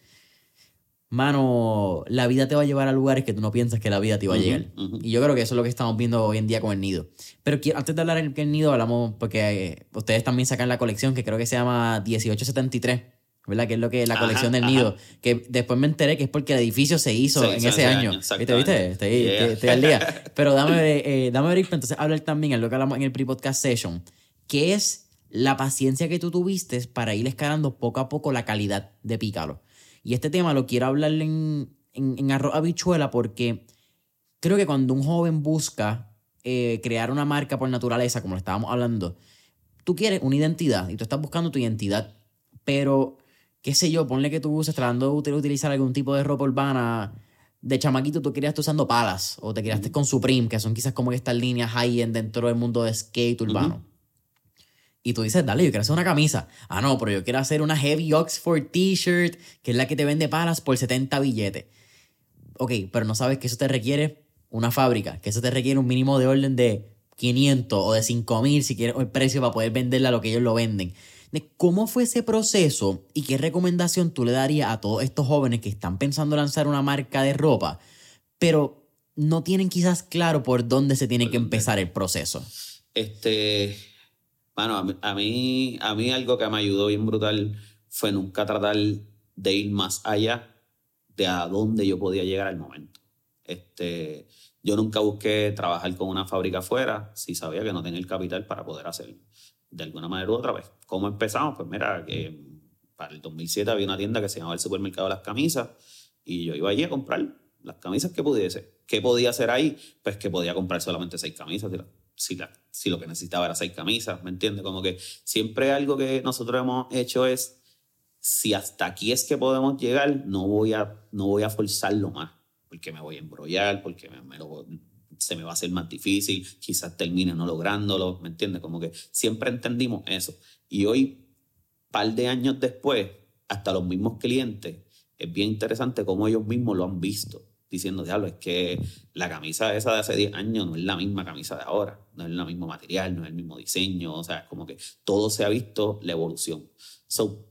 mano, la vida te va a llevar a lugares que tú no piensas que la vida te iba a llegar. Y yo creo que eso es lo que estamos viendo hoy en día con el nido. Pero antes de hablar del nido, hablamos, porque eh, ustedes también sacan la colección que creo que se llama 1873 ¿verdad? Que es lo que la colección del nido. Que después me enteré que es porque el edificio se hizo en ese año. ¿Viste? ¿Viste? Estoy, al día. Pero dame, eh, dame ver, entonces hablar también en lo que hablamos en el pre-podcast session, que es la paciencia que tú tuviste para ir escalando poco a poco la calidad de Pícalo. Y este tema lo quiero hablarle en, en, arroz habichuela porque creo que cuando un joven busca eh, crear una marca por naturaleza, como lo estábamos hablando, tú quieres una identidad y tú estás buscando tu identidad, pero qué sé yo, ponle que tú estás tratando de utilizar algún tipo de ropa urbana. De chamaquito tú querías estar usando palas o te quedaste con Supreme, que son quizás como estas líneas high-end dentro del mundo de skate urbano. Y tú dices, dale, yo quiero hacer una camisa. Ah, no, pero yo quiero hacer una Heavy Oxford T-shirt, que es la que te vende palas por 70 billetes. Ok, pero no sabes que eso te requiere una fábrica, que eso te requiere un mínimo de orden de 500 o de 5000 si quieres el precio para poder venderla a lo que ellos lo venden de cómo fue ese proceso y qué recomendación tú le darías a todos estos jóvenes que están pensando lanzar una marca de ropa, pero no tienen quizás claro por dónde se tiene que empezar el proceso. Este, bueno, a mí, a mí, algo que me ayudó bien brutal fue nunca tratar de ir más allá de a dónde yo podía llegar al momento. Este, yo nunca busqué trabajar con una fábrica afuera si sabía que no tenía el capital para poder hacerlo de alguna manera u otra vez. ¿Cómo empezamos? Pues mira, que para el 2007 había una tienda que se llamaba el Supermercado de las Camisas y yo iba allí a comprar las camisas que pudiese. ¿Qué podía hacer ahí? Pues que podía comprar solamente seis camisas. Si, si, lo que necesitaba era seis camisas, ¿me entiendes? Como que siempre algo que nosotros hemos hecho es, si hasta aquí es que podemos llegar, no voy a, no voy a forzarlo más, porque me voy a embrollar, porque me, me lo, se me va a hacer más difícil, quizás termine no lográndolo, ¿me entiendes? Como que siempre entendimos eso. Y hoy, par de años después, hasta los mismos clientes, es bien interesante cómo ellos mismos lo han visto, diciendo, diablo, es que la camisa esa de hace 10 años no es la misma camisa de ahora, no es el mismo material, no es el mismo diseño, o sea, es como que todo se ha visto la evolución. So,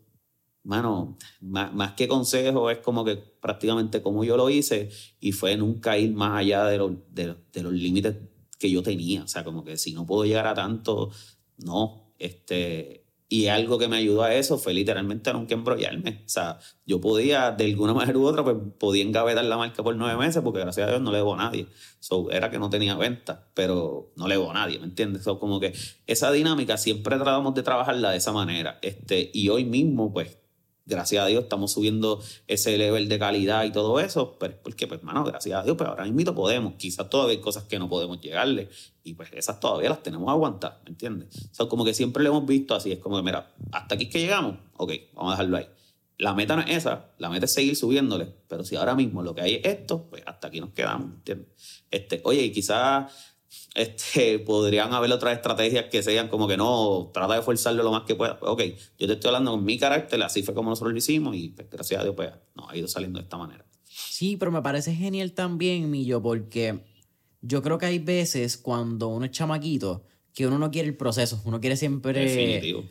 mano, más, que consejo, es como que prácticamente como yo lo hice y fue nunca ir más allá de, de, los límites que yo tenía. O sea, como que si no puedo llegar a tanto, no. Este, y algo que me ayudó a eso fue literalmente a nunca embrollarme. O sea, yo podía, de alguna manera u otra, pues podía engavetar la marca por nueve meses porque gracias a Dios no le debo a nadie. So, era que no tenía venta, pero no le debo a nadie, ¿me entiendes? So, como que esa dinámica siempre tratamos de trabajarla de esa manera. Este, y hoy mismo, pues, gracias a Dios estamos subiendo ese level de calidad y todo eso, pero porque, pues, mano, gracias a Dios, pero pues, ahora mismo podemos, quizás todavía hay cosas que no podemos llegarle y pues esas todavía las tenemos a aguantar, ¿me entiendes? O sea, como que siempre lo hemos visto así, es como que, mira, hasta aquí es que llegamos, ok, vamos a dejarlo ahí. La meta no es esa, la meta es seguir subiéndole, pero si ahora mismo lo que hay es esto, pues hasta aquí nos quedamos, ¿entiendes? Este, oye, y quizás este, podrían haber otras estrategias que sean como que no, trata de forzarlo lo más que pueda. Pues, ok, yo te estoy hablando con mi carácter, así fue como nosotros lo hicimos y pues, gracias a Dios pues, nos ha ido saliendo de esta manera. Sí, pero me parece genial también, Millo, porque yo creo que hay veces cuando uno es chamaquito que uno no quiere el proceso, uno quiere siempre... Definitivo.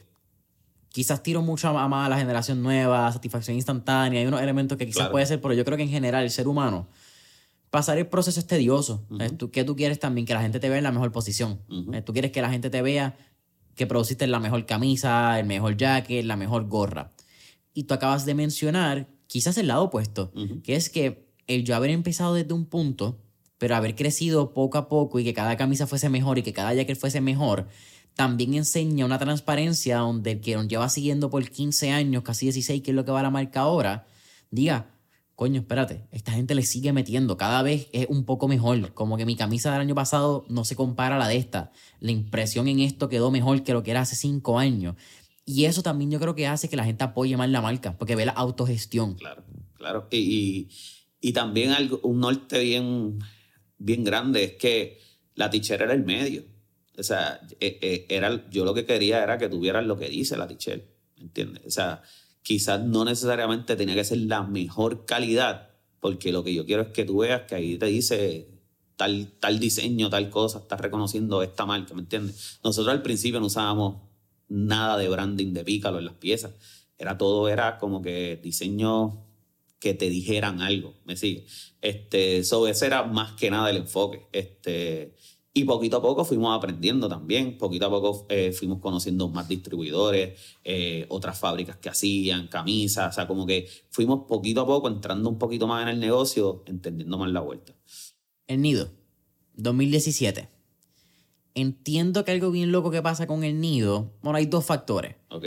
Quizás tiro mucho más a la generación nueva, satisfacción instantánea, hay unos elementos que quizás puede ser, pero yo creo que en general el ser humano pasar el proceso es tedioso. ¿Tú, ¿Qué tú quieres también? Que la gente te vea en la mejor posición. Tú quieres que la gente te vea que produciste la mejor camisa, el mejor jacket, la mejor gorra. Y tú acabas de mencionar quizás el lado opuesto, que es que el yo haber empezado desde un punto, pero haber crecido poco a poco y que cada camisa fuese mejor y que cada jacket fuese mejor, también enseña una transparencia donde el que nos lleva siguiendo por 15 años, casi 16, que es lo que va a la marca ahora, diga, coño, espérate, esta gente le sigue metiendo, cada vez es un poco mejor, como que mi camisa del año pasado no se compara a la de esta, la impresión en esto quedó mejor que lo que era hace cinco años. Y eso también yo creo que hace que la gente apoye más la marca, porque ve la autogestión. Claro, claro. Y, y, también algo, un norte bien, bien grande es que la tichera era el medio. O sea, e, e, era, yo lo que quería era que tuvieran lo que dice la tichera, ¿entiendes? O sea, quizás no necesariamente tenía que ser la mejor calidad, porque lo que yo quiero es que tú veas que ahí te dice tal, tal diseño, tal cosa, estás reconociendo esta marca, ¿me entiendes? Nosotros al principio no usábamos nada de branding de pícalo en las piezas. Era todo, era como que diseño que te dijeran algo, ¿me sigue? Este, sobre ese era más que nada el enfoque. Este, y poquito a poco fuimos aprendiendo también, poquito a poco eh, fuimos conociendo más distribuidores, eh, otras fábricas que hacían camisas, o sea, como que fuimos poquito a poco entrando un poquito más en el negocio, entendiendo más la vuelta. El Nido, 2017. Entiendo que algo bien loco que pasa con el Nido, bueno, hay dos factores. Ok.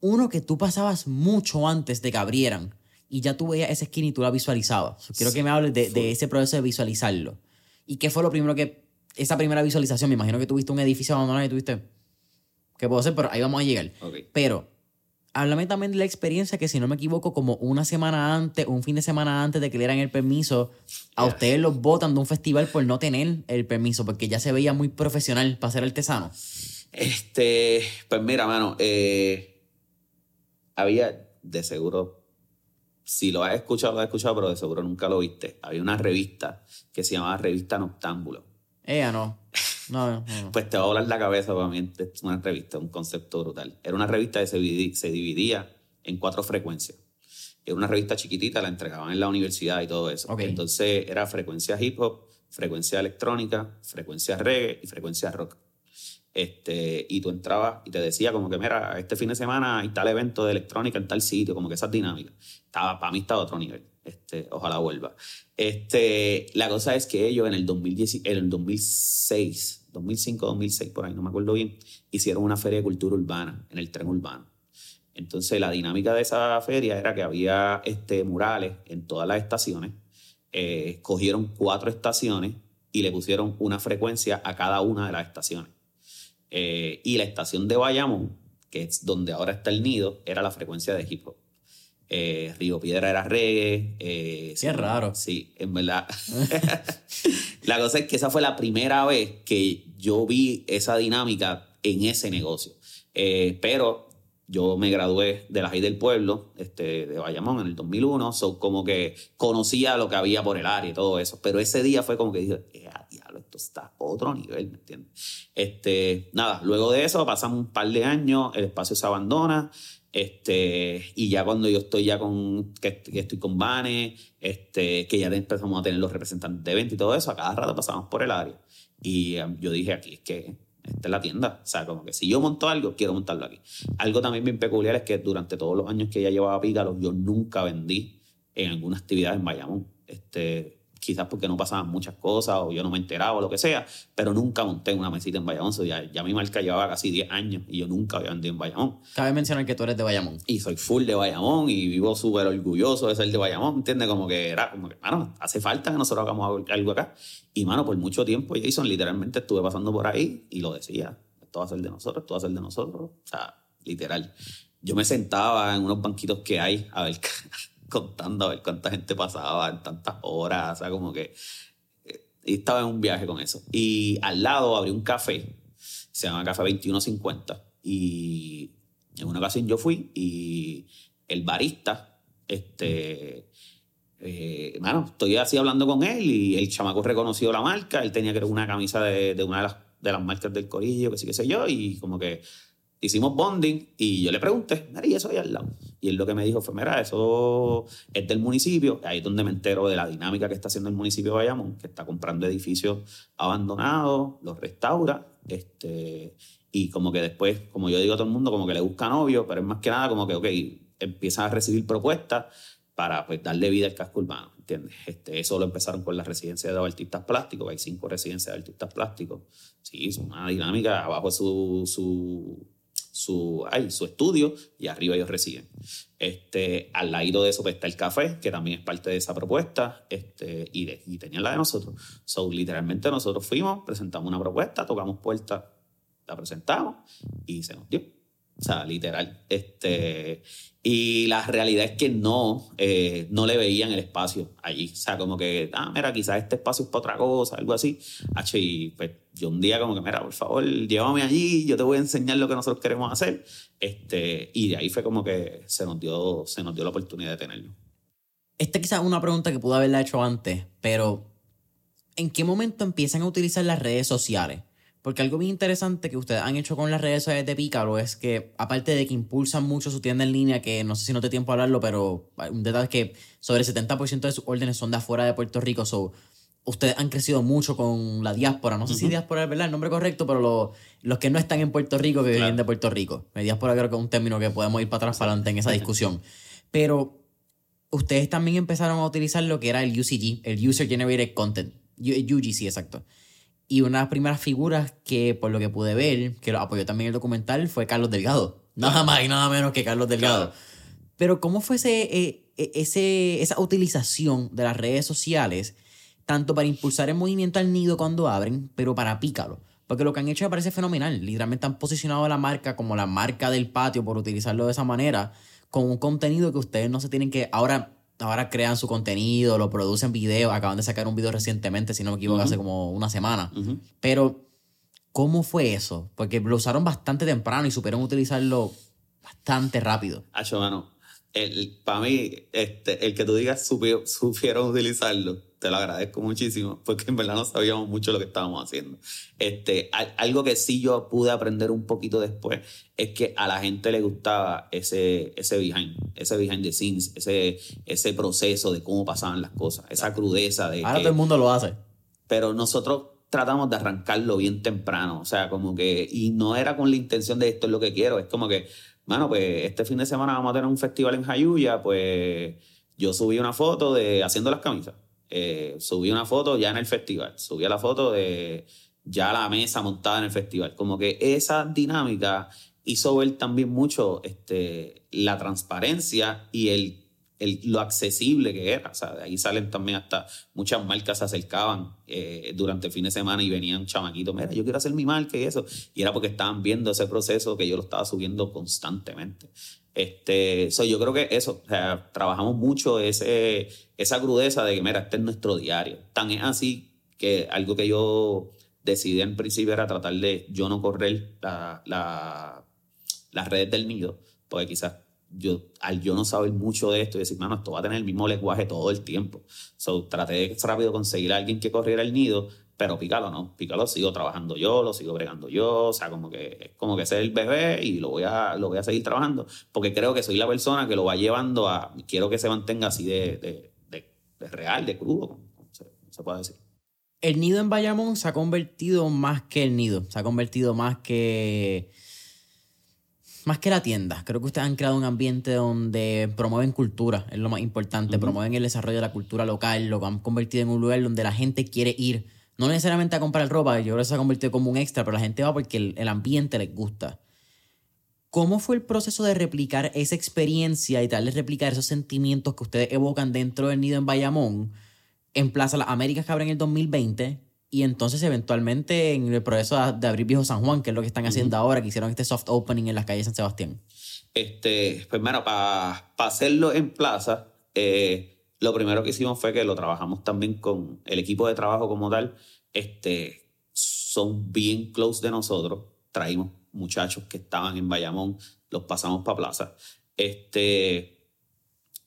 Uno, que tú pasabas mucho antes de que abrieran y ya tú veías esa esquina y tú la visualizabas. Quiero que me hables de, de ese proceso de visualizarlo. ¿Y qué fue lo primero que esa primera visualización, me imagino que tuviste un edificio abandonado y tuviste, ¿qué puedo hacer? Pero ahí vamos a llegar. Pero, háblame también de la experiencia que, si no me equivoco, como una semana antes, un fin de semana antes de que le dieran el permiso, a ustedes los votan de un festival por no tener el permiso, porque ya se veía muy profesional para ser artesano. Este, pues mira, mano, eh, había de seguro si lo has escuchado, lo has escuchado, pero de seguro nunca lo viste. Había una revista que se llamaba Revista Noctámbulo. Ella no. No, pues te va a volar la cabeza, obviamente. Es una revista, un concepto brutal. Era una revista que se dividía, en cuatro frecuencias. Era una revista chiquitita, la entregaban en la universidad y todo eso. Entonces era frecuencia hip hop, frecuencia electrónica, frecuencia reggae y frecuencia rock. Este, y tú entrabas y te decía como que, mira, este fin de semana hay tal evento de electrónica en tal sitio, como que esas dinámicas. Estaba, para mí estaba a otro nivel. Este, ojalá vuelva. Este, la cosa es que ellos en el, 2010, en el 2006, 2005, 2006, por ahí no me acuerdo bien, hicieron una feria de cultura urbana en el tren urbano. Entonces la dinámica de esa feria era que había este, murales en todas las estaciones. Eh, cogieron cuatro estaciones y le pusieron una frecuencia a cada una de las estaciones. Eh, y la estación de Bayamón, que es donde ahora está el nido, era la frecuencia de hip. Eh, Río Piedra era reggae. Eh, Qué raro. Sí, en verdad. la cosa es que esa fue la primera vez que yo vi esa dinámica en ese negocio. Eh, pero yo me gradué de la High del Pueblo, este, de Bayamón, en el 2001, so como que conocía lo que había por el área y todo eso. Pero ese día fue como que dije, eh, diablo, esto está a otro nivel, ¿me entiendes? Este, nada, luego de eso pasamos un par de años, el espacio se abandona. Este, y ya cuando yo estoy ya con, que, estoy con Bane, este, que ya empezamos a tener los representantes de evento y todo eso, a cada rato pasamos por el área. Y um, yo dije, aquí es que esta es la tienda. O sea, como que si yo monto algo, quiero montarlo aquí. Algo también bien peculiar es que durante todos los años que ya llevaba Pícaros, yo nunca vendí en alguna actividad en Bayamón. Este, quizás porque no pasaban muchas cosas o yo no me enteraba o lo que sea, pero nunca monté una mesita en Bayamón. ya, ya mi marca llevaba casi 10 años y yo nunca había vendido en Bayamón. Cabe mencionar que tú eres de Bayamón. Y soy full de Bayamón y vivo súper orgulloso de ser de Bayamón, ¿entiendes? Como que era, como que, mano, hace falta que nosotros hagamos algo acá. Y, mano, por mucho tiempo, Jason, literalmente estuve pasando por ahí y lo decía, esto va a ser de nosotros, esto va a ser de nosotros. O sea, literal. Yo me sentaba en unos banquitos que hay a ver contando a ver cuánta gente pasaba en tantas horas, o sea, como que eh, y estaba en un viaje con eso. Y al lado había un café, se llama Café 2150, y en una ocasión yo fui y el barista, este, eh, bueno, estoy así hablando con él y el chamaco reconoció la marca, él tenía que una camisa de, de una de las, de las marcas del corillo, que sí que sé yo, y como que hicimos bonding y yo le pregunté, María, eso ahí al lado. Y él lo que me dijo fue, mira, eso es del municipio. Ahí es donde me entero de la dinámica que está haciendo el municipio de Bayamón, que está comprando edificios abandonados, los restaura, este, y como que después, como yo digo a todo el mundo, como que le busca novio, pero es más que nada como que, ok, empiezan a recibir propuestas para pues, darle vida al casco urbano, ¿entiendes? Este, eso lo empezaron con la residencia de artistas plásticos, hay cinco residencias de artistas plásticos. Sí, es una dinámica, abajo su, su su, ay, su estudio y arriba ellos residen. Este, al lado de eso pues, está el café, que también es parte de esa propuesta, este, y, de, y tenían la de nosotros. So, literalmente nosotros fuimos, presentamos una propuesta, tocamos puerta, la presentamos y se nos dio. O sea, literal. Este, y la realidad es que no, eh, no le veían el espacio allí. O sea, como que, ah, mira, quizás este espacio es para otra cosa, algo así. H, y pues yo un día como que, mira, por favor, llévame allí, yo te voy a enseñar lo que nosotros queremos hacer. Este, y de ahí fue como que se nos dio, se nos dio la oportunidad de tenerlo. Esta quizás es una pregunta que pude haberla hecho antes, pero ¿en qué momento empiezan a utilizar las redes sociales? Porque algo bien interesante que ustedes han hecho con las redes sociales de Pícaro es que, aparte de que impulsan mucho su tienda en línea, que no sé si no te tiempo a hablarlo, pero un detalle es que sobre el 70% de sus órdenes son de afuera de Puerto Rico. So, ustedes han crecido mucho con la diáspora. No sé si diáspora es verdad el nombre correcto, pero los que no están en Puerto Rico, que vienen de Puerto Rico. La diáspora creo que es un término que podemos ir para atrás para adelante en esa discusión. Pero ustedes también empezaron a utilizar lo que era el UCG, el User Generated Content. UGC, exacto. Y una de las primeras figuras que, por lo que pude ver, que lo apoyó también el documental, fue Carlos Delgado. Nada más y nada menos que Carlos Delgado. Pero ¿cómo fue ese, eh, e, ese, esa utilización de las redes sociales, tanto para impulsar el movimiento al nido cuando abren, pero para pícalo? Porque lo que han hecho me parece fenomenal. Literalmente han posicionado a la marca como la marca del patio, por utilizarlo de esa manera, con un contenido que ustedes no se tienen que... Ahora ahora crean su contenido, lo producen videos, acaban de sacar un video recientemente, si no me equivoco, hace como una semana. Pero, ¿cómo fue eso? Porque lo usaron bastante temprano y supieron utilizarlo bastante rápido. Hacho, mano, el, para mí, este, el que tú digas supieron utilizarlo te lo agradezco muchísimo, porque en verdad no sabíamos mucho lo que estábamos haciendo. Este, algo que sí yo pude aprender un poquito después es que a la gente le gustaba ese, ese behind, ese behind the scenes, ese, ese proceso de cómo pasaban las cosas, esa crudeza de... Ahora todo el mundo lo hace. Pero nosotros tratamos de arrancarlo bien temprano, o sea, como que, y no era con la intención de esto es lo que quiero, es como que, bueno, pues este fin de semana vamos a tener un festival en Jayuya, pues yo subí una foto de haciendo las camisas eh, subí una foto ya en el festival, subí la foto de ya la mesa montada en el festival. Como que esa dinámica hizo ver también mucho este, la transparencia y el, lo accesible que era. O sea, de ahí salen también hasta muchas marcas se acercaban eh, durante el fin de semana y venían chamaquitos, mira, yo quiero hacer mi marca y eso. Y era porque estaban viendo ese proceso que yo lo estaba subiendo constantemente. Este, yo creo que eso, trabajamos mucho ese, esa crudeza de que, mira, este es nuestro diario. Tan es así que algo que yo decidí en principio era tratar de yo no correr la, la, las redes del nido, porque quizás yo, al yo no saber mucho de esto y decir, mano, esto va a tener el mismo lenguaje todo el tiempo. So, traté de rápido conseguir a alguien que corriera el nido pero Pícalo no, Pícalo sigo trabajando yo, lo sigo bregando yo, o sea, como que es como que ser el bebé y lo voy, a, lo voy a seguir trabajando, porque creo que soy la persona que lo va llevando a, quiero que se mantenga así de, de, de, real, de crudo, como se, se, puede decir. El nido en Bayamón se ha convertido más que el nido, se ha convertido más que... Más que la tienda, creo que ustedes han creado un ambiente donde promueven cultura, es lo más importante, promueven el desarrollo de la cultura local, lo han convertido en un lugar donde la gente quiere ir no necesariamente a comprar ropa, yo creo que se ha convertido como un extra, pero la gente va porque el, ambiente les gusta. ¿Cómo fue el proceso de replicar esa experiencia y tal de replicar esos sentimientos que ustedes evocan dentro del nido en Bayamón en Plaza Las Américas que abre en el 2020 y entonces eventualmente en el proceso de abrir Viejo San Juan, que es lo que están haciendo ahora, que hicieron este soft opening en las calles San Sebastián? Este, pues bueno, para hacerlo en Plaza, eh, lo primero que hicimos fue que lo trabajamos también con el equipo de trabajo como tal. Este, son bien close de nosotros. Traímos muchachos que estaban en Bayamón, los pasamos para Plaza. Este,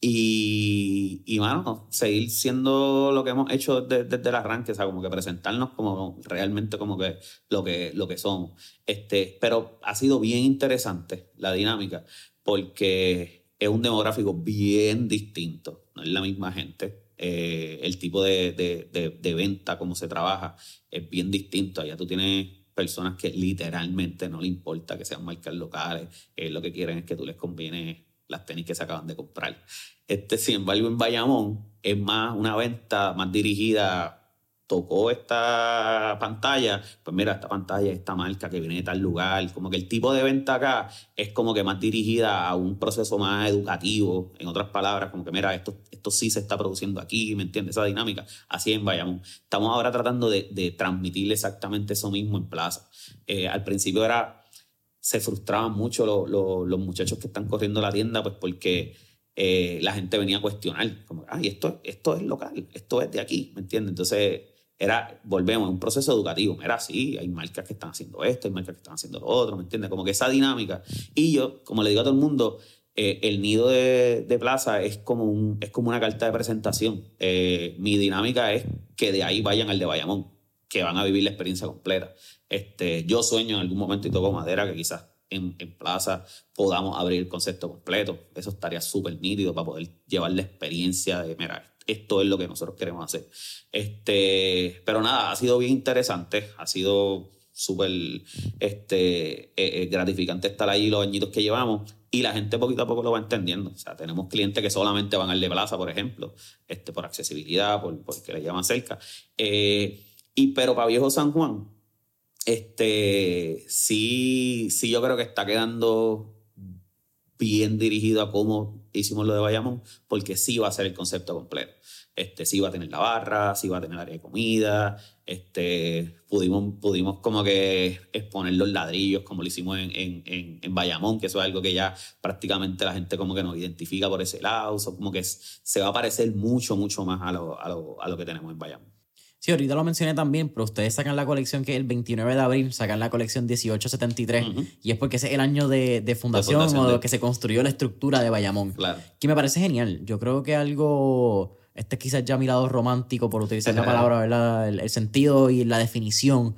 y, y bueno, seguir siendo lo que hemos hecho desde, el arranque, o sea, como que presentarnos como realmente como que lo que, lo que somos. Este, pero ha sido bien interesante la dinámica, porque es un demográfico bien distinto no es la misma gente. Eh, el tipo de, de, venta, cómo se trabaja, es bien distinto. Allá tú tienes personas que literalmente no le importa que sean marcas locales, eh, lo que quieren es que tú les conviene las tenis que se acaban de comprar. Este, sin embargo, en Bayamón es más una venta más dirigida tocó esta pantalla, pues mira, esta pantalla, esta marca que viene de tal lugar, como que el tipo de venta acá es como que más dirigida a un proceso más educativo, en otras palabras, como que mira, esto, esto sí se está produciendo aquí, ¿me entiendes? Esa dinámica, así en Bayamón. Estamos ahora tratando de, de transmitir exactamente eso mismo en Plaza. Eh, al principio era, se frustraban mucho los muchachos que están corriendo la tienda, pues porque eh, la gente venía a cuestionar, como, ay, esto, esto es local, esto es de aquí, ¿me entiendes? Entonces era, volvemos, un proceso educativo. Era así, hay marcas que están haciendo esto, hay marcas que están haciendo lo otro, ¿me entiendes? Como que esa dinámica. Y yo, como le digo a todo el mundo, eh, el nido de, plaza es como, un, es como una carta de presentación. Eh, mi dinámica es que de ahí vayan al de Bayamón, que van a vivir la experiencia completa. Este, yo sueño en algún momento y toco madera que quizás en, en, plaza podamos abrir el concepto completo. Eso estaría súper nítido para poder llevar la experiencia de, mira, esto es lo que nosotros queremos hacer. Este, pero nada, ha sido bien interesante, ha sido súper este, eh, eh, gratificante estar ahí los añitos que llevamos y la gente poquito a poco lo va entendiendo. O sea, tenemos clientes que solamente van al de plaza, por ejemplo, este, por accesibilidad, por, porque le llaman cerca. Eh, y, pero para Viejo San Juan, este, sí, sí yo creo que está quedando bien dirigido a cómo hicimos lo de Bayamón, porque sí va a ser el concepto completo. Este, sí va a tener la barra, sí va a tener área de comida, este, pudimos, pudimos como que exponer los ladrillos como lo hicimos en, en, en, Bayamón, que eso es algo que ya prácticamente la gente como que nos identifica por ese lado, o como que se va a parecer mucho, mucho más a lo, a lo, a lo que tenemos en Bayamón. Sí, ahorita lo mencioné también, pero ustedes sacan la colección que el 29 de abril, sacan la colección 1873, y es porque ese es el año de, de fundación, o de... que se construyó la estructura de Bayamón. Claro. Que me parece genial. Yo creo que algo, este es quizás ya mi lado romántico por utilizar la palabra, ¿verdad? El, sentido y la definición.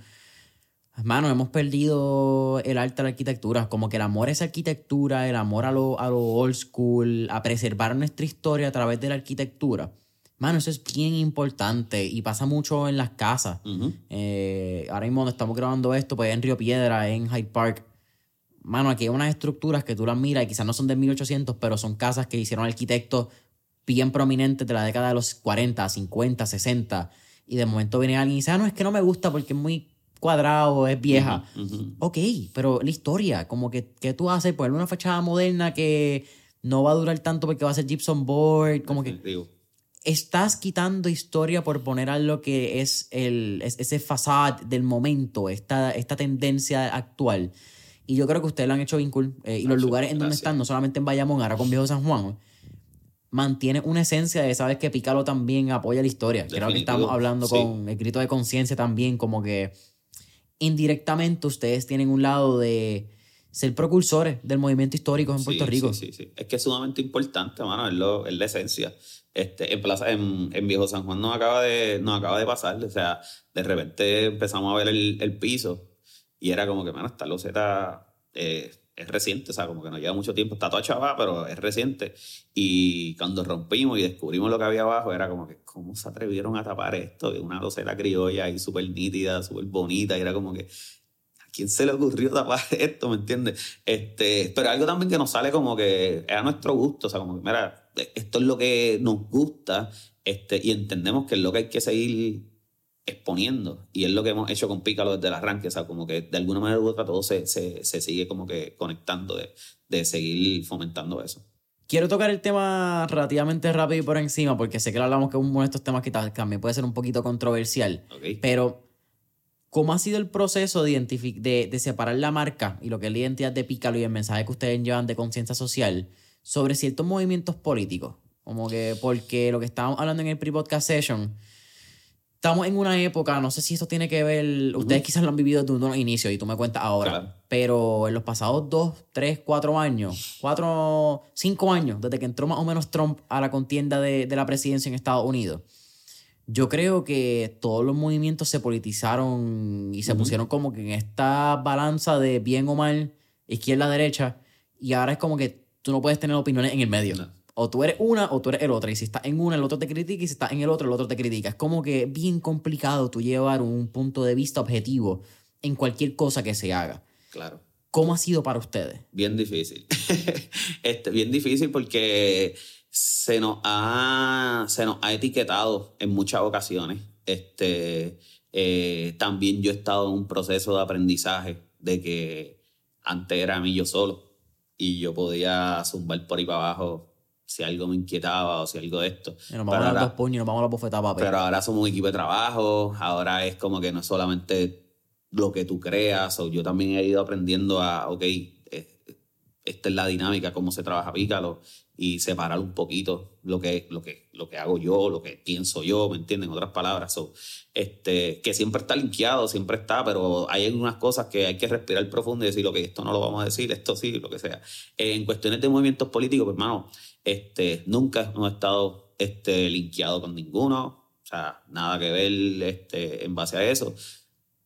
Hermano, hemos perdido el arte a la arquitectura, como que el amor a esa arquitectura, el amor a lo, a lo old school, a preservar nuestra historia a través de la arquitectura Mano, eso es bien importante y pasa mucho en las casas. Eh, ahora mismo donde estamos grabando esto, pues en Río Piedra, en Hyde Park. Mano, aquí hay unas estructuras que tú las miras y quizás no son de 1800, pero son casas que hicieron arquitectos bien prominentes de la década de los 40, 50, 60. Y de momento viene alguien y dice, ah, no, es que no me gusta porque es muy cuadrado, es vieja. Ok, pero la historia, como que, que tú haces, ponerle una fachada moderna que no va a durar tanto porque va a ser gypsum board, como que estás quitando historia por poner a lo que es el, ese fasad del momento, esta, esta tendencia actual. Y yo creo que ustedes lo han hecho bien cool. Eh, y los lugares en donde están, no solamente en Bayamón, ahora con Viejo San Juan, mantiene una esencia de, sabes que Picalo también apoya la historia. Creo que estamos hablando con el grito de conciencia también, como que indirectamente ustedes tienen un lado de ser propulsores del movimiento histórico en Puerto Rico. Sí, sí, sí. Es que es sumamente importante, mano, es, lo, es la esencia. Este, en, Plaza, en, en, Viejo San Juan nos acaba, de, nos acaba de pasar, o sea, de repente empezamos a ver el, el piso y era como que, mano, esta loseta eh, es reciente, o sea, como que no lleva mucho tiempo, está toda chava, pero es reciente. Y cuando rompimos y descubrimos lo que había abajo, era como que, ¿cómo se atrevieron a tapar esto? Una loseta criolla y súper nítida, súper bonita, y era como que, quién se le ocurrió tapar esto? ¿Me entiendes? Este, pero algo también que nos sale como que es a nuestro gusto, o sea, como que, mira, esto es lo que nos gusta este, y entendemos que es lo que hay que seguir exponiendo y es lo que hemos hecho con Pícalo desde el arranque, o sea, como que de alguna manera u otra todo se, se, se sigue como que conectando de, de seguir fomentando eso. Quiero tocar el tema relativamente rápido y por encima, porque sé que lo hablamos que es uno de estos temas que también puede ser un poquito controversial. Pero ¿Cómo ha sido el proceso de, de, de, separar la marca y lo que es la identidad de Pícalo y el mensaje que ustedes llevan de conciencia social sobre ciertos movimientos políticos? Como que, porque lo que estábamos hablando en el pre-podcast session, estamos en una época, no sé si esto tiene que ver, ustedes quizás lo han vivido desde un inicio y tú me cuentas ahora, pero en los pasados dos, tres, cuatro años, cuatro, cinco años, desde que entró más o menos Trump a la contienda de, de la presidencia en Estados Unidos yo creo que todos los movimientos se politizaron y se pusieron como que en esta balanza de bien o mal, izquierda-derecha, y ahora es como que tú no puedes tener opiniones en el medio. O tú eres una o tú eres el otro. Y si estás en una, el otro te critica. Y si estás en el otro, el otro te critica. Es como que bien complicado tú llevar un punto de vista objetivo en cualquier cosa que se haga. Claro. ¿Cómo ha sido para ustedes? Bien difícil. este, bien difícil porque se nos ha, se nos ha etiquetado en muchas ocasiones. Este, eh, también yo he estado en un proceso de aprendizaje de que antes era a mí yo solo y yo podía zumbar por ahí para abajo si algo me inquietaba o si algo de esto. Y nos vamos a dar dos puños nos vamos a la bofetada, papi. Pero ahora somos un equipo de trabajo, ahora es como que no es solamente lo que tú creas, o yo también he ido aprendiendo a, ok, esta es la dinámica, cómo se trabaja Pícalo, y separar un poquito lo que, lo que, lo que hago yo, lo que pienso yo, ¿me entienden? En otras palabras, so, este, que siempre está linkeado, siempre está, pero hay algunas cosas que hay que respirar profundo y decir, ok, esto no lo vamos a decir, esto sí, lo que sea. En cuestiones de movimientos políticos, pues, hermano, este, nunca hemos estado este, linkeado con ninguno, o sea, nada que ver este, en base a eso,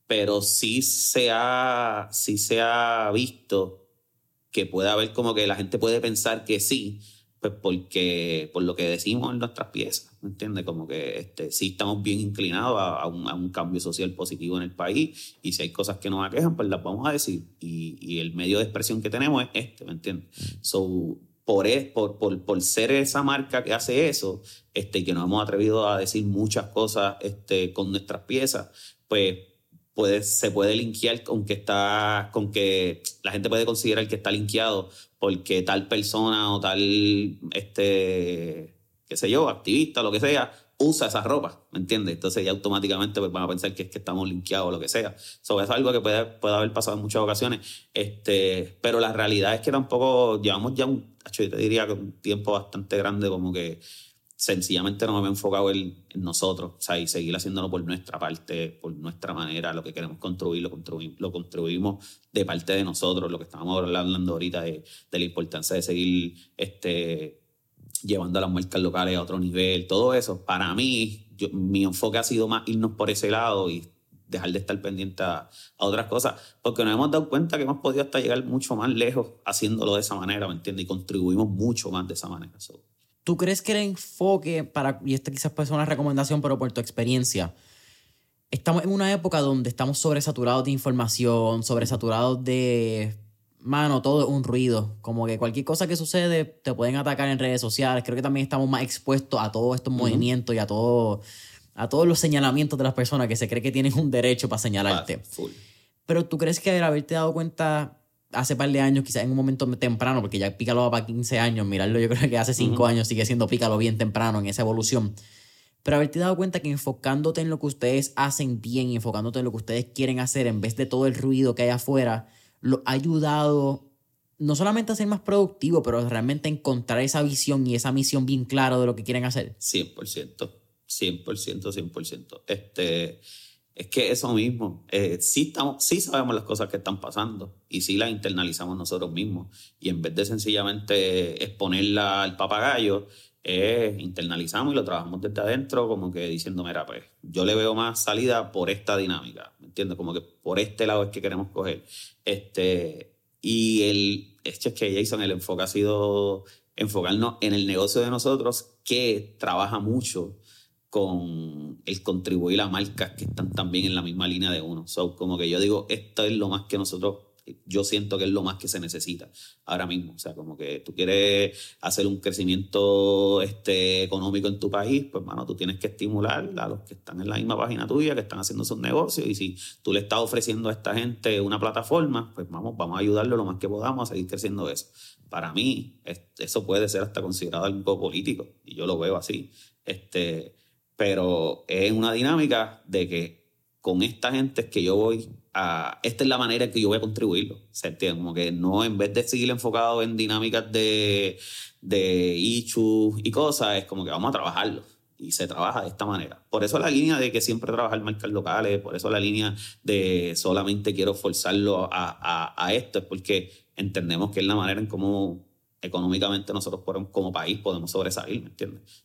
pero sí se ha, sí se ha visto que puede haber como que la gente puede pensar que sí, pues porque por lo que decimos en nuestras piezas, ¿me entiendes? Como que este, sí estamos bien inclinados a, un, cambio social positivo en el país y si hay cosas que nos aquejan, pues las vamos a decir. Y, el medio de expresión que tenemos es este, ¿me entiendes? So, por, por, por, por, ser esa marca que hace eso, este, que nos hemos atrevido a decir muchas cosas este, con nuestras piezas, pues puede, se puede linkear con que está, con que la gente puede considerar que está linkeado porque tal persona o tal, este, qué sé yo, activista, lo que sea, usa esa ropa, ¿me entiendes? Entonces ya automáticamente pues, van a pensar que es que estamos linkeados o lo que sea. Eso es algo que puede, puede haber pasado en muchas ocasiones, este, pero la realidad es que tampoco llevamos ya un, yo te diría un tiempo bastante grande como que sencillamente no me he enfocado en, nosotros, o sea, y seguir haciéndolo por nuestra parte, por nuestra manera, lo que queremos construir, lo, construimos, lo construimos de parte de nosotros, lo que estábamos hablando ahorita de, la importancia de seguir este, llevando a las marcas locales a otro nivel, todo eso, para mí, mi enfoque ha sido más irnos por ese lado y dejar de estar pendiente a, otras cosas, porque nos hemos dado cuenta que hemos podido hasta llegar mucho más lejos haciéndolo de esa manera, ¿me entiendes? Y contribuimos mucho más de esa manera. ¿Tú crees que el enfoque para, y esta quizás puede ser una recomendación, pero por tu experiencia, estamos en una época donde estamos sobresaturados de información, sobresaturados de, mano, todo es un ruido, como que cualquier cosa que sucede te pueden atacar en redes sociales, creo que también estamos más expuestos a todos estos movimientos y a, todo, a todos los señalamientos de las personas que se cree que tienen un derecho para señalarte. Pero tú crees que al haberte dado cuenta hace par de años, quizás en un momento temprano, porque ya Pícalo va para 15 años, mirarlo yo creo que hace 5 años sigue siendo Pícalo bien temprano en esa evolución. Pero haberte dado cuenta que enfocándote en lo que ustedes hacen bien enfocándote en lo que ustedes quieren hacer en vez de todo el ruido que hay afuera, lo ha ayudado no solamente a ser más productivo, pero realmente encontrar esa visión y esa misión bien clara de lo que quieren hacer. 100%, 100%, 100%. Este, es que eso mismo, eh, sí, estamos, sí sabemos las cosas que están pasando y sí las internalizamos nosotros mismos. Y en vez de sencillamente exponerla al papagayo, eh, internalizamos y lo trabajamos desde adentro, como que diciendo, mira, pues yo le veo más salida por esta dinámica, ¿me entiendes? Como que por este lado es que queremos coger. Este, y el, es que Jason, el enfoque ha sido enfocarnos en el negocio de nosotros que trabaja mucho con el contribuir a marcas que están también en la misma línea de uno. So, como que yo digo, esto es lo más que nosotros, yo siento que es lo más que se necesita ahora mismo. O sea, como que tú quieres hacer un crecimiento este, económico en tu país, pues, mano, tú tienes que estimular a los que están en la misma página tuya, que están haciendo sus negocios. Y si tú le estás ofreciendo a esta gente una plataforma, pues vamos, vamos a ayudarlo lo más que podamos a seguir creciendo eso. Para mí, eso puede ser hasta considerado algo político, y yo lo veo así. Este, pero es una dinámica de que con esta gente es que yo voy a... Esta es la manera en que yo voy a contribuirlo. ¿Se entiende? Como que no, en vez de seguir enfocado en dinámicas de, de issues y cosas, es como que vamos a trabajarlo. Y se trabaja de esta manera. Por eso la línea de que siempre trabajar marcas locales, por eso la línea de solamente quiero forzarlo a, a, a esto, es porque entendemos que es la manera en cómo económicamente nosotros como país podemos sobresalir, ¿me entiendes?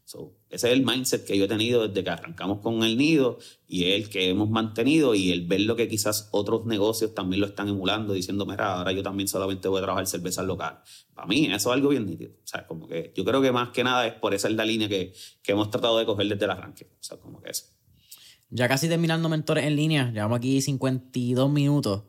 ese es el mindset que yo he tenido desde que arrancamos con el nido y es el que hemos mantenido y el ver lo que quizás otros negocios también lo están emulando, diciendo, mira, ahora yo también solamente voy a trabajar cerveza local. Para mí eso es algo bien nítido. O sea, como que yo creo que más que nada es por esa es la línea que, que hemos tratado de coger desde el arranque. O sea, como que eso. Ya casi terminando mentores en línea, llevamos aquí 52 minutos.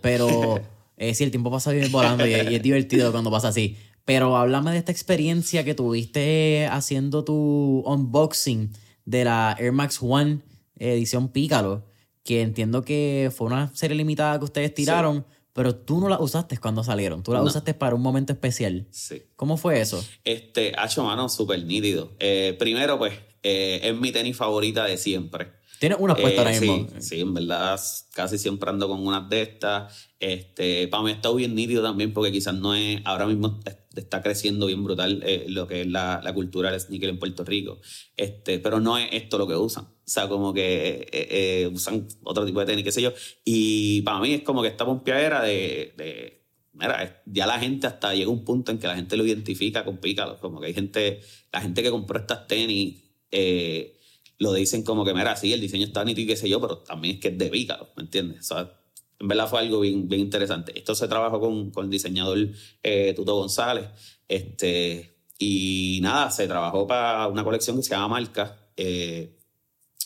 Pero eh, sí, el tiempo pasa bien volando y es divertido cuando pasa así. Pero háblame de esta experiencia que tuviste haciendo tu unboxing de la Air Max One edición Pícalo, que entiendo que fue una serie limitada que ustedes tiraron, pero tú no la usaste cuando salieron. Tú la No. usaste para un momento especial. Sí. ¿Cómo fue eso? Este, hacho, mano, súper nítido. Eh, primero, pues, eh, es mi tenis favorita de siempre. Tienes una puesta Eh, ahora mismo. Sí, sí, en verdad casi siempre ando con unas de estas. Este, para mí está bien nítido también porque quizás no es, ahora mismo es- está creciendo bien brutal eh, lo que es la, la cultura del sneaker en Puerto Rico. Este, pero no es esto lo que usan. O sea, como que eh, eh, usan otro tipo de tenis, qué sé yo. Y para mí es como que esta pompeadera de, de mira, ya la gente hasta llega un punto en que la gente lo identifica con pícalos. Como que hay gente, la gente que compró estas tenis, eh, lo dicen como que, mira, sí, el diseño está nítido y qué sé yo, pero también es que es de pícalos, ¿me entiendes? O sea, en verdad fue algo bien, bien interesante. Esto se trabajó con, con el diseñador eh, Tuto González. Este, y nada, se trabajó para una colección que se llama Marca. eh,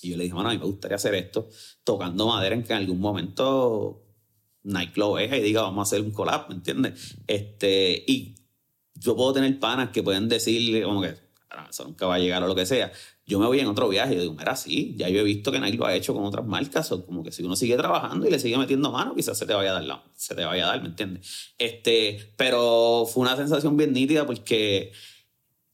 y yo le dije, bueno, a mí me gustaría hacer esto, tocando madera en que en algún momento lo veja y diga, vamos a hacer un collab, ¿me entiendes? Este, y yo puedo tener panas que pueden decirle como que "Ah, eso nunca va a llegar o lo que sea. Yo me voy en otro viaje y digo, mira, sí, ya yo he visto que Nike lo ha hecho con otras marcas, o como que si uno sigue trabajando y le sigue metiendo mano, quizás se te vaya a dar, la- se te vaya a dar, ¿me entiendes? Este, pero fue una sensación bien nítida porque,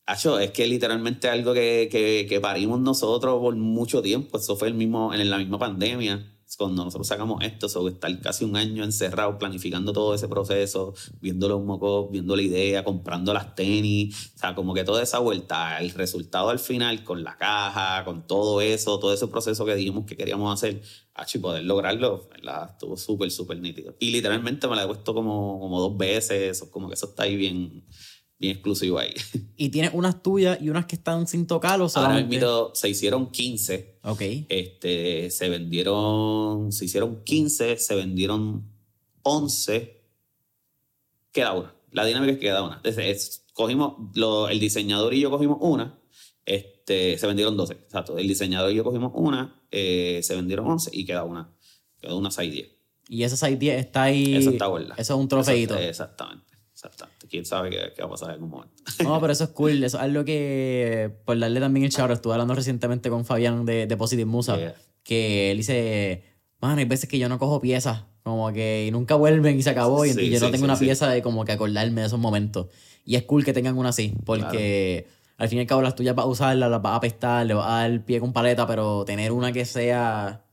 acho, es que literalmente algo que, que, que parimos nosotros por mucho tiempo, eso fue el mismo, en la misma pandemia, cuando nosotros sacamos esto, sobre estar casi un año encerrado planificando todo ese proceso, viendo los mocos, viendo la idea, comprando las tenis, o sea, como que toda esa vuelta, el resultado al final con la caja, con todo eso, todo ese proceso que dijimos que queríamos hacer, y poder lograrlo, ¿verdad? Estuvo súper, súper nítido. Y literalmente me la he puesto como, como dos veces, como que eso está ahí bien, bien exclusivo ahí. Y tienes unas tuyas y unas que están sin tocar o Ahora solamente... mismo se hicieron 15 Ok. este, se vendieron, se hicieron 15, se vendieron 11, queda una. La dinámica es que queda una. Entonces, es- cogimos, lo- el diseñador y yo cogimos una, este, se vendieron 12, exacto. El diseñador y yo cogimos una, eh, se vendieron 11 y queda una. Quedó una 6-10. Y esa side 10 está ahí... Esa está guardada. Eso es un trofeito. Eso- exactamente, exactamente. Quién sabe qué, qué va a pasar en algún momento. No, pero eso es cool. Eso es algo que, por darle también el shout, estuve hablando recientemente con Fabián de, de Positive Musa, Yeah. que él dice, mano, hay veces que yo no cojo piezas, como que y nunca vuelven y se acabó, y Sí, yo no sí, tengo sí, una pieza de como que acordarme de esos momentos. Y es cool que tengan una así, porque al fin y al cabo las tuyas vas a usarlas, las vas a apestar, le vas a dar pie con paleta, pero tener una que sea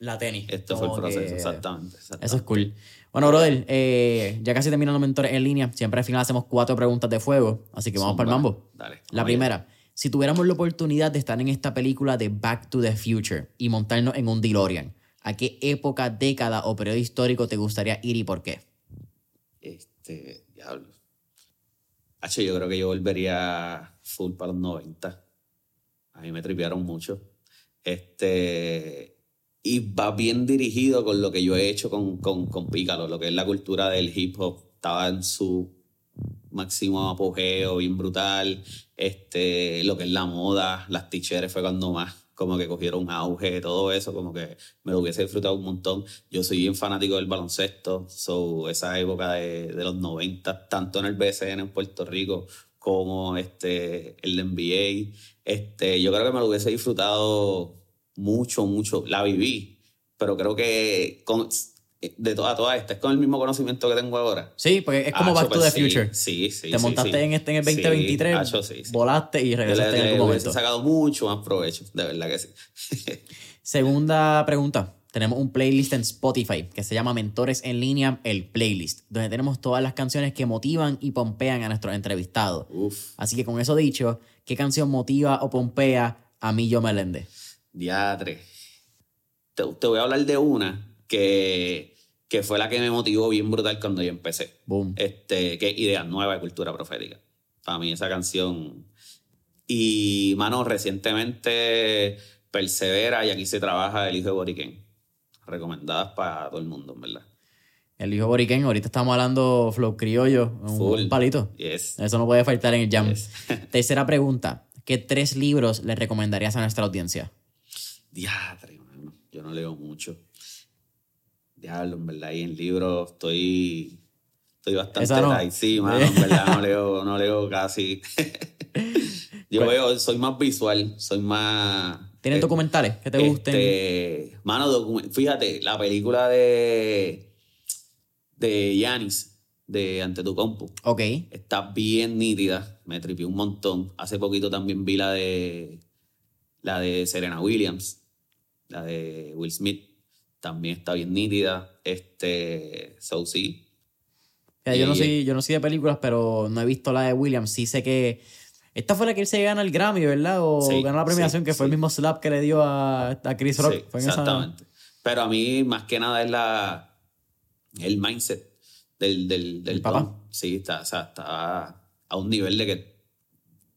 la tenis. Esto fue el proceso, que- exactamente, exactamente. Eso es cool. Bueno, brother, eh, ya casi terminando mentores en línea. Siempre al final hacemos cuatro preguntas de fuego. Así que vamos para el mambo. Dale. La primera. Si tuviéramos la oportunidad de estar en esta película de Back to the Future y montarnos en un DeLorean, ¿a qué época, década o periodo histórico te gustaría ir y por qué? Este, diablo. Hacho, yo creo que yo volvería full para los 90. A mí me tripearon mucho. Este, y va bien dirigido con lo que yo he hecho con, con, con Pícalo, lo que es la cultura del hip hop. Estaba en su máximo apogeo, bien brutal. Este, lo que es la moda, las t fue cuando más como que cogieron auge, todo eso, como que me lo hubiese disfrutado un montón. Yo soy bien fanático del baloncesto, so esa época de, de los 90, tanto en el BCN en Puerto Rico como este, el NBA, este, yo creo que me lo hubiese disfrutado mucho, mucho. La viví, pero creo que con, de toda, toda esta, es con el mismo conocimiento que tengo ahora. Sí, porque es como Ah, Back to the sí, Future. Sí, sí. te sí, montaste sí. en este en el Sí, 2023, acho, sí, sí. volaste y Yo le, regresaste en algún momento. sacado mucho más provecho, de verdad que sí. Segunda pregunta. Tenemos un playlist en Spotify que se llama Mentores en línea, el playlist, donde tenemos todas las canciones que motivan y pompean a nuestros entrevistados. Uf, Así que con eso dicho, ¿qué canción motiva o pompea a Millo Meléndez? Diatre. Te, te voy a hablar de una que, que fue la que me motivó bien brutal cuando yo empecé. Boom. Este, que es Idea Nueva de Cultura Profética. Para mí esa canción. Y, mano, recientemente Persevera y aquí se trabaja El Hijo de Boriquén. Recomendadas para todo el mundo, en verdad. El hijo Boriquén, ahorita estamos hablando flow criollo, un, Full. palito. Yes. Eso no puede faltar en el jam. Yes. Tercera pregunta. ¿Qué tres libros le recomendarías a nuestra audiencia? Diadre, mano. Yo no leo mucho. Diablo, en verdad, y en libros estoy. Estoy bastante no. Sí, mano, en verdad no leo, no leo casi. Yo Pues- veo, soy más visual, soy más. ¿Tienen documentales que te gusten? Este, mano, fíjate, la película de de Yanis, de Ante tu Compu. Ok. Está bien nítida, me tripió un montón. Hace poquito también vi la de la de Serena Williams, la de Will Smith, también está bien nítida. Este, so sí. yo, no soy, yo no soy de películas, pero no he visto la de Williams. Sí sé que esta fue la que él se gana el Grammy, ¿verdad? O gana la premiación, que fue el mismo slap que le dio a, a Chris Rock. exactamente. Pero a mí, más que nada, es la el mindset del, del, del papá. Sí, está, o sea, está a un nivel de que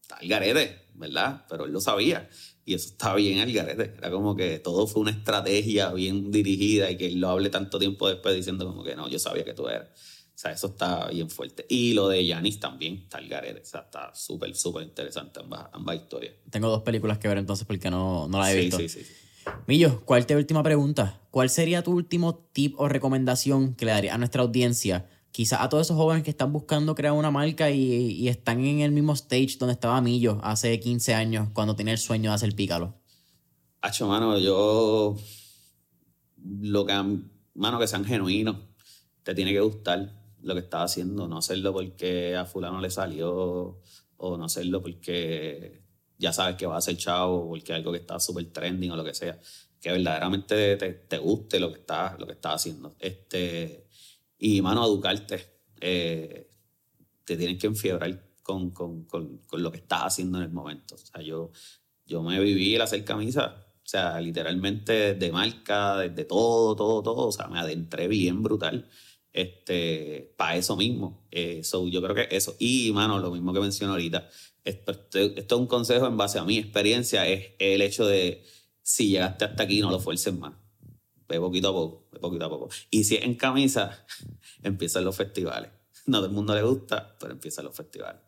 está al garete, ¿verdad? Pero él lo sabía. Y eso está bien al garete. Era como que todo fue una estrategia bien dirigida y que él lo hable tanto tiempo después diciendo como que no, yo sabía que tú eras. O sea, eso está bien fuerte. Y lo de Yanis también está al garete. O sea, está súper, súper interesante ambas, ambas historias. Tengo dos películas que ver entonces porque no, no la he visto. Sí, sí, sí. Millo, ¿cuál te última pregunta? ¿Cuál sería tu último tip o recomendación que le daría a nuestra audiencia? Quizás a todos esos jóvenes que están buscando crear una marca y, están en el mismo stage donde estaba Millo hace 15 años cuando tenía el sueño de hacer pícalo. Hacho, mano, yo. Lo que. Mano, que sean genuinos. Te tiene que gustar lo que estás haciendo. No hacerlo porque a Fulano le salió. O no hacerlo porque ya sabes que va a ser chavo porque algo que está súper trending o lo que sea, que verdaderamente te, guste lo que estás lo que estás haciendo. Este, y, mano, educarte. Eh, te tienes que enfiebrar con, con, con, con, lo que estás haciendo en el momento. O sea, yo, yo me viví el hacer camisa, o sea, literalmente de marca, de, todo, todo, todo. O sea, me adentré bien brutal este, para eso mismo. Eh, yo creo que eso. Y, mano, lo mismo que menciono ahorita, esto, es un consejo en base a mi experiencia, es el hecho de si llegaste hasta aquí, no lo fuerces más. Ve poquito a poco, ve poquito a poco. Y si es en camisa, empiezan los festivales. No todo el mundo le gusta, pero empiezan los festivales.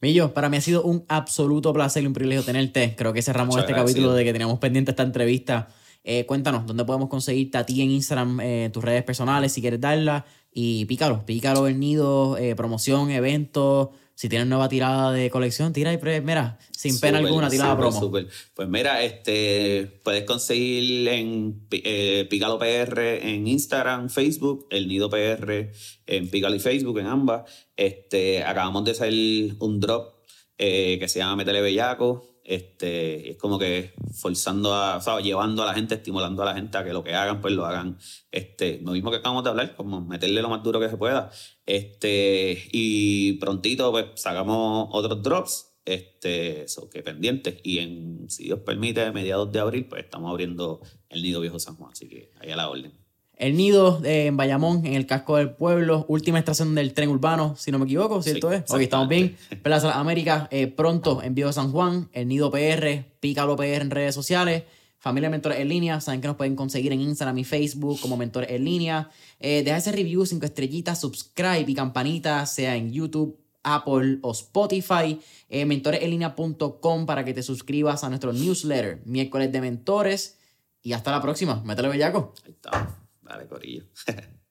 Millo, para mí ha sido un absoluto placer y un privilegio tenerte. Creo que cerramos este capítulo de que teníamos pendiente esta entrevista. Eh, cuéntanos, ¿dónde podemos conseguirte a ti en Instagram, eh, tus redes personales, si quieres darla? Y pícalo, pícalo el nido, eh, promoción, eventos, si tienes nueva tirada de colección, tira y mira, sin pena alguna, tira la promo. Pues mira, este, puedes conseguir en eh, Pícalo PR en Instagram, Facebook, El Nido PR en Pícalo y Facebook, en ambas. Este, acabamos de hacer un drop eh, que se llama Metele Bellaco este, es como que forzando a, o sea, llevando a la gente, estimulando a la gente a que lo que hagan, pues lo hagan. Este, lo mismo que acabamos de hablar, como meterle lo más duro que se pueda. Este, y prontito, pues sacamos otros drops. Este, eso, que pendientes. Y en, si Dios permite, mediados de abril, pues estamos abriendo el Nido Viejo San Juan. Así que ahí a la orden. El nido en Bayamón, en el casco del pueblo, última estación del tren urbano, si no me equivoco, ¿cierto es? Ok, estamos bien. Plaza América, eh, pronto en Viejo San Juan, el nido PR, Pícalo PR en redes sociales, Familia Mentores en línea, saben que nos pueden conseguir en Instagram y Facebook como Mentores en línea. Eh, deja ese review, cinco estrellitas, subscribe y campanita, sea en YouTube, Apple o Spotify. Eh, para que te suscribas a nuestro newsletter, miércoles de mentores. Y hasta la próxima. Métele bellaco. Ahí está. Vale, Corillo.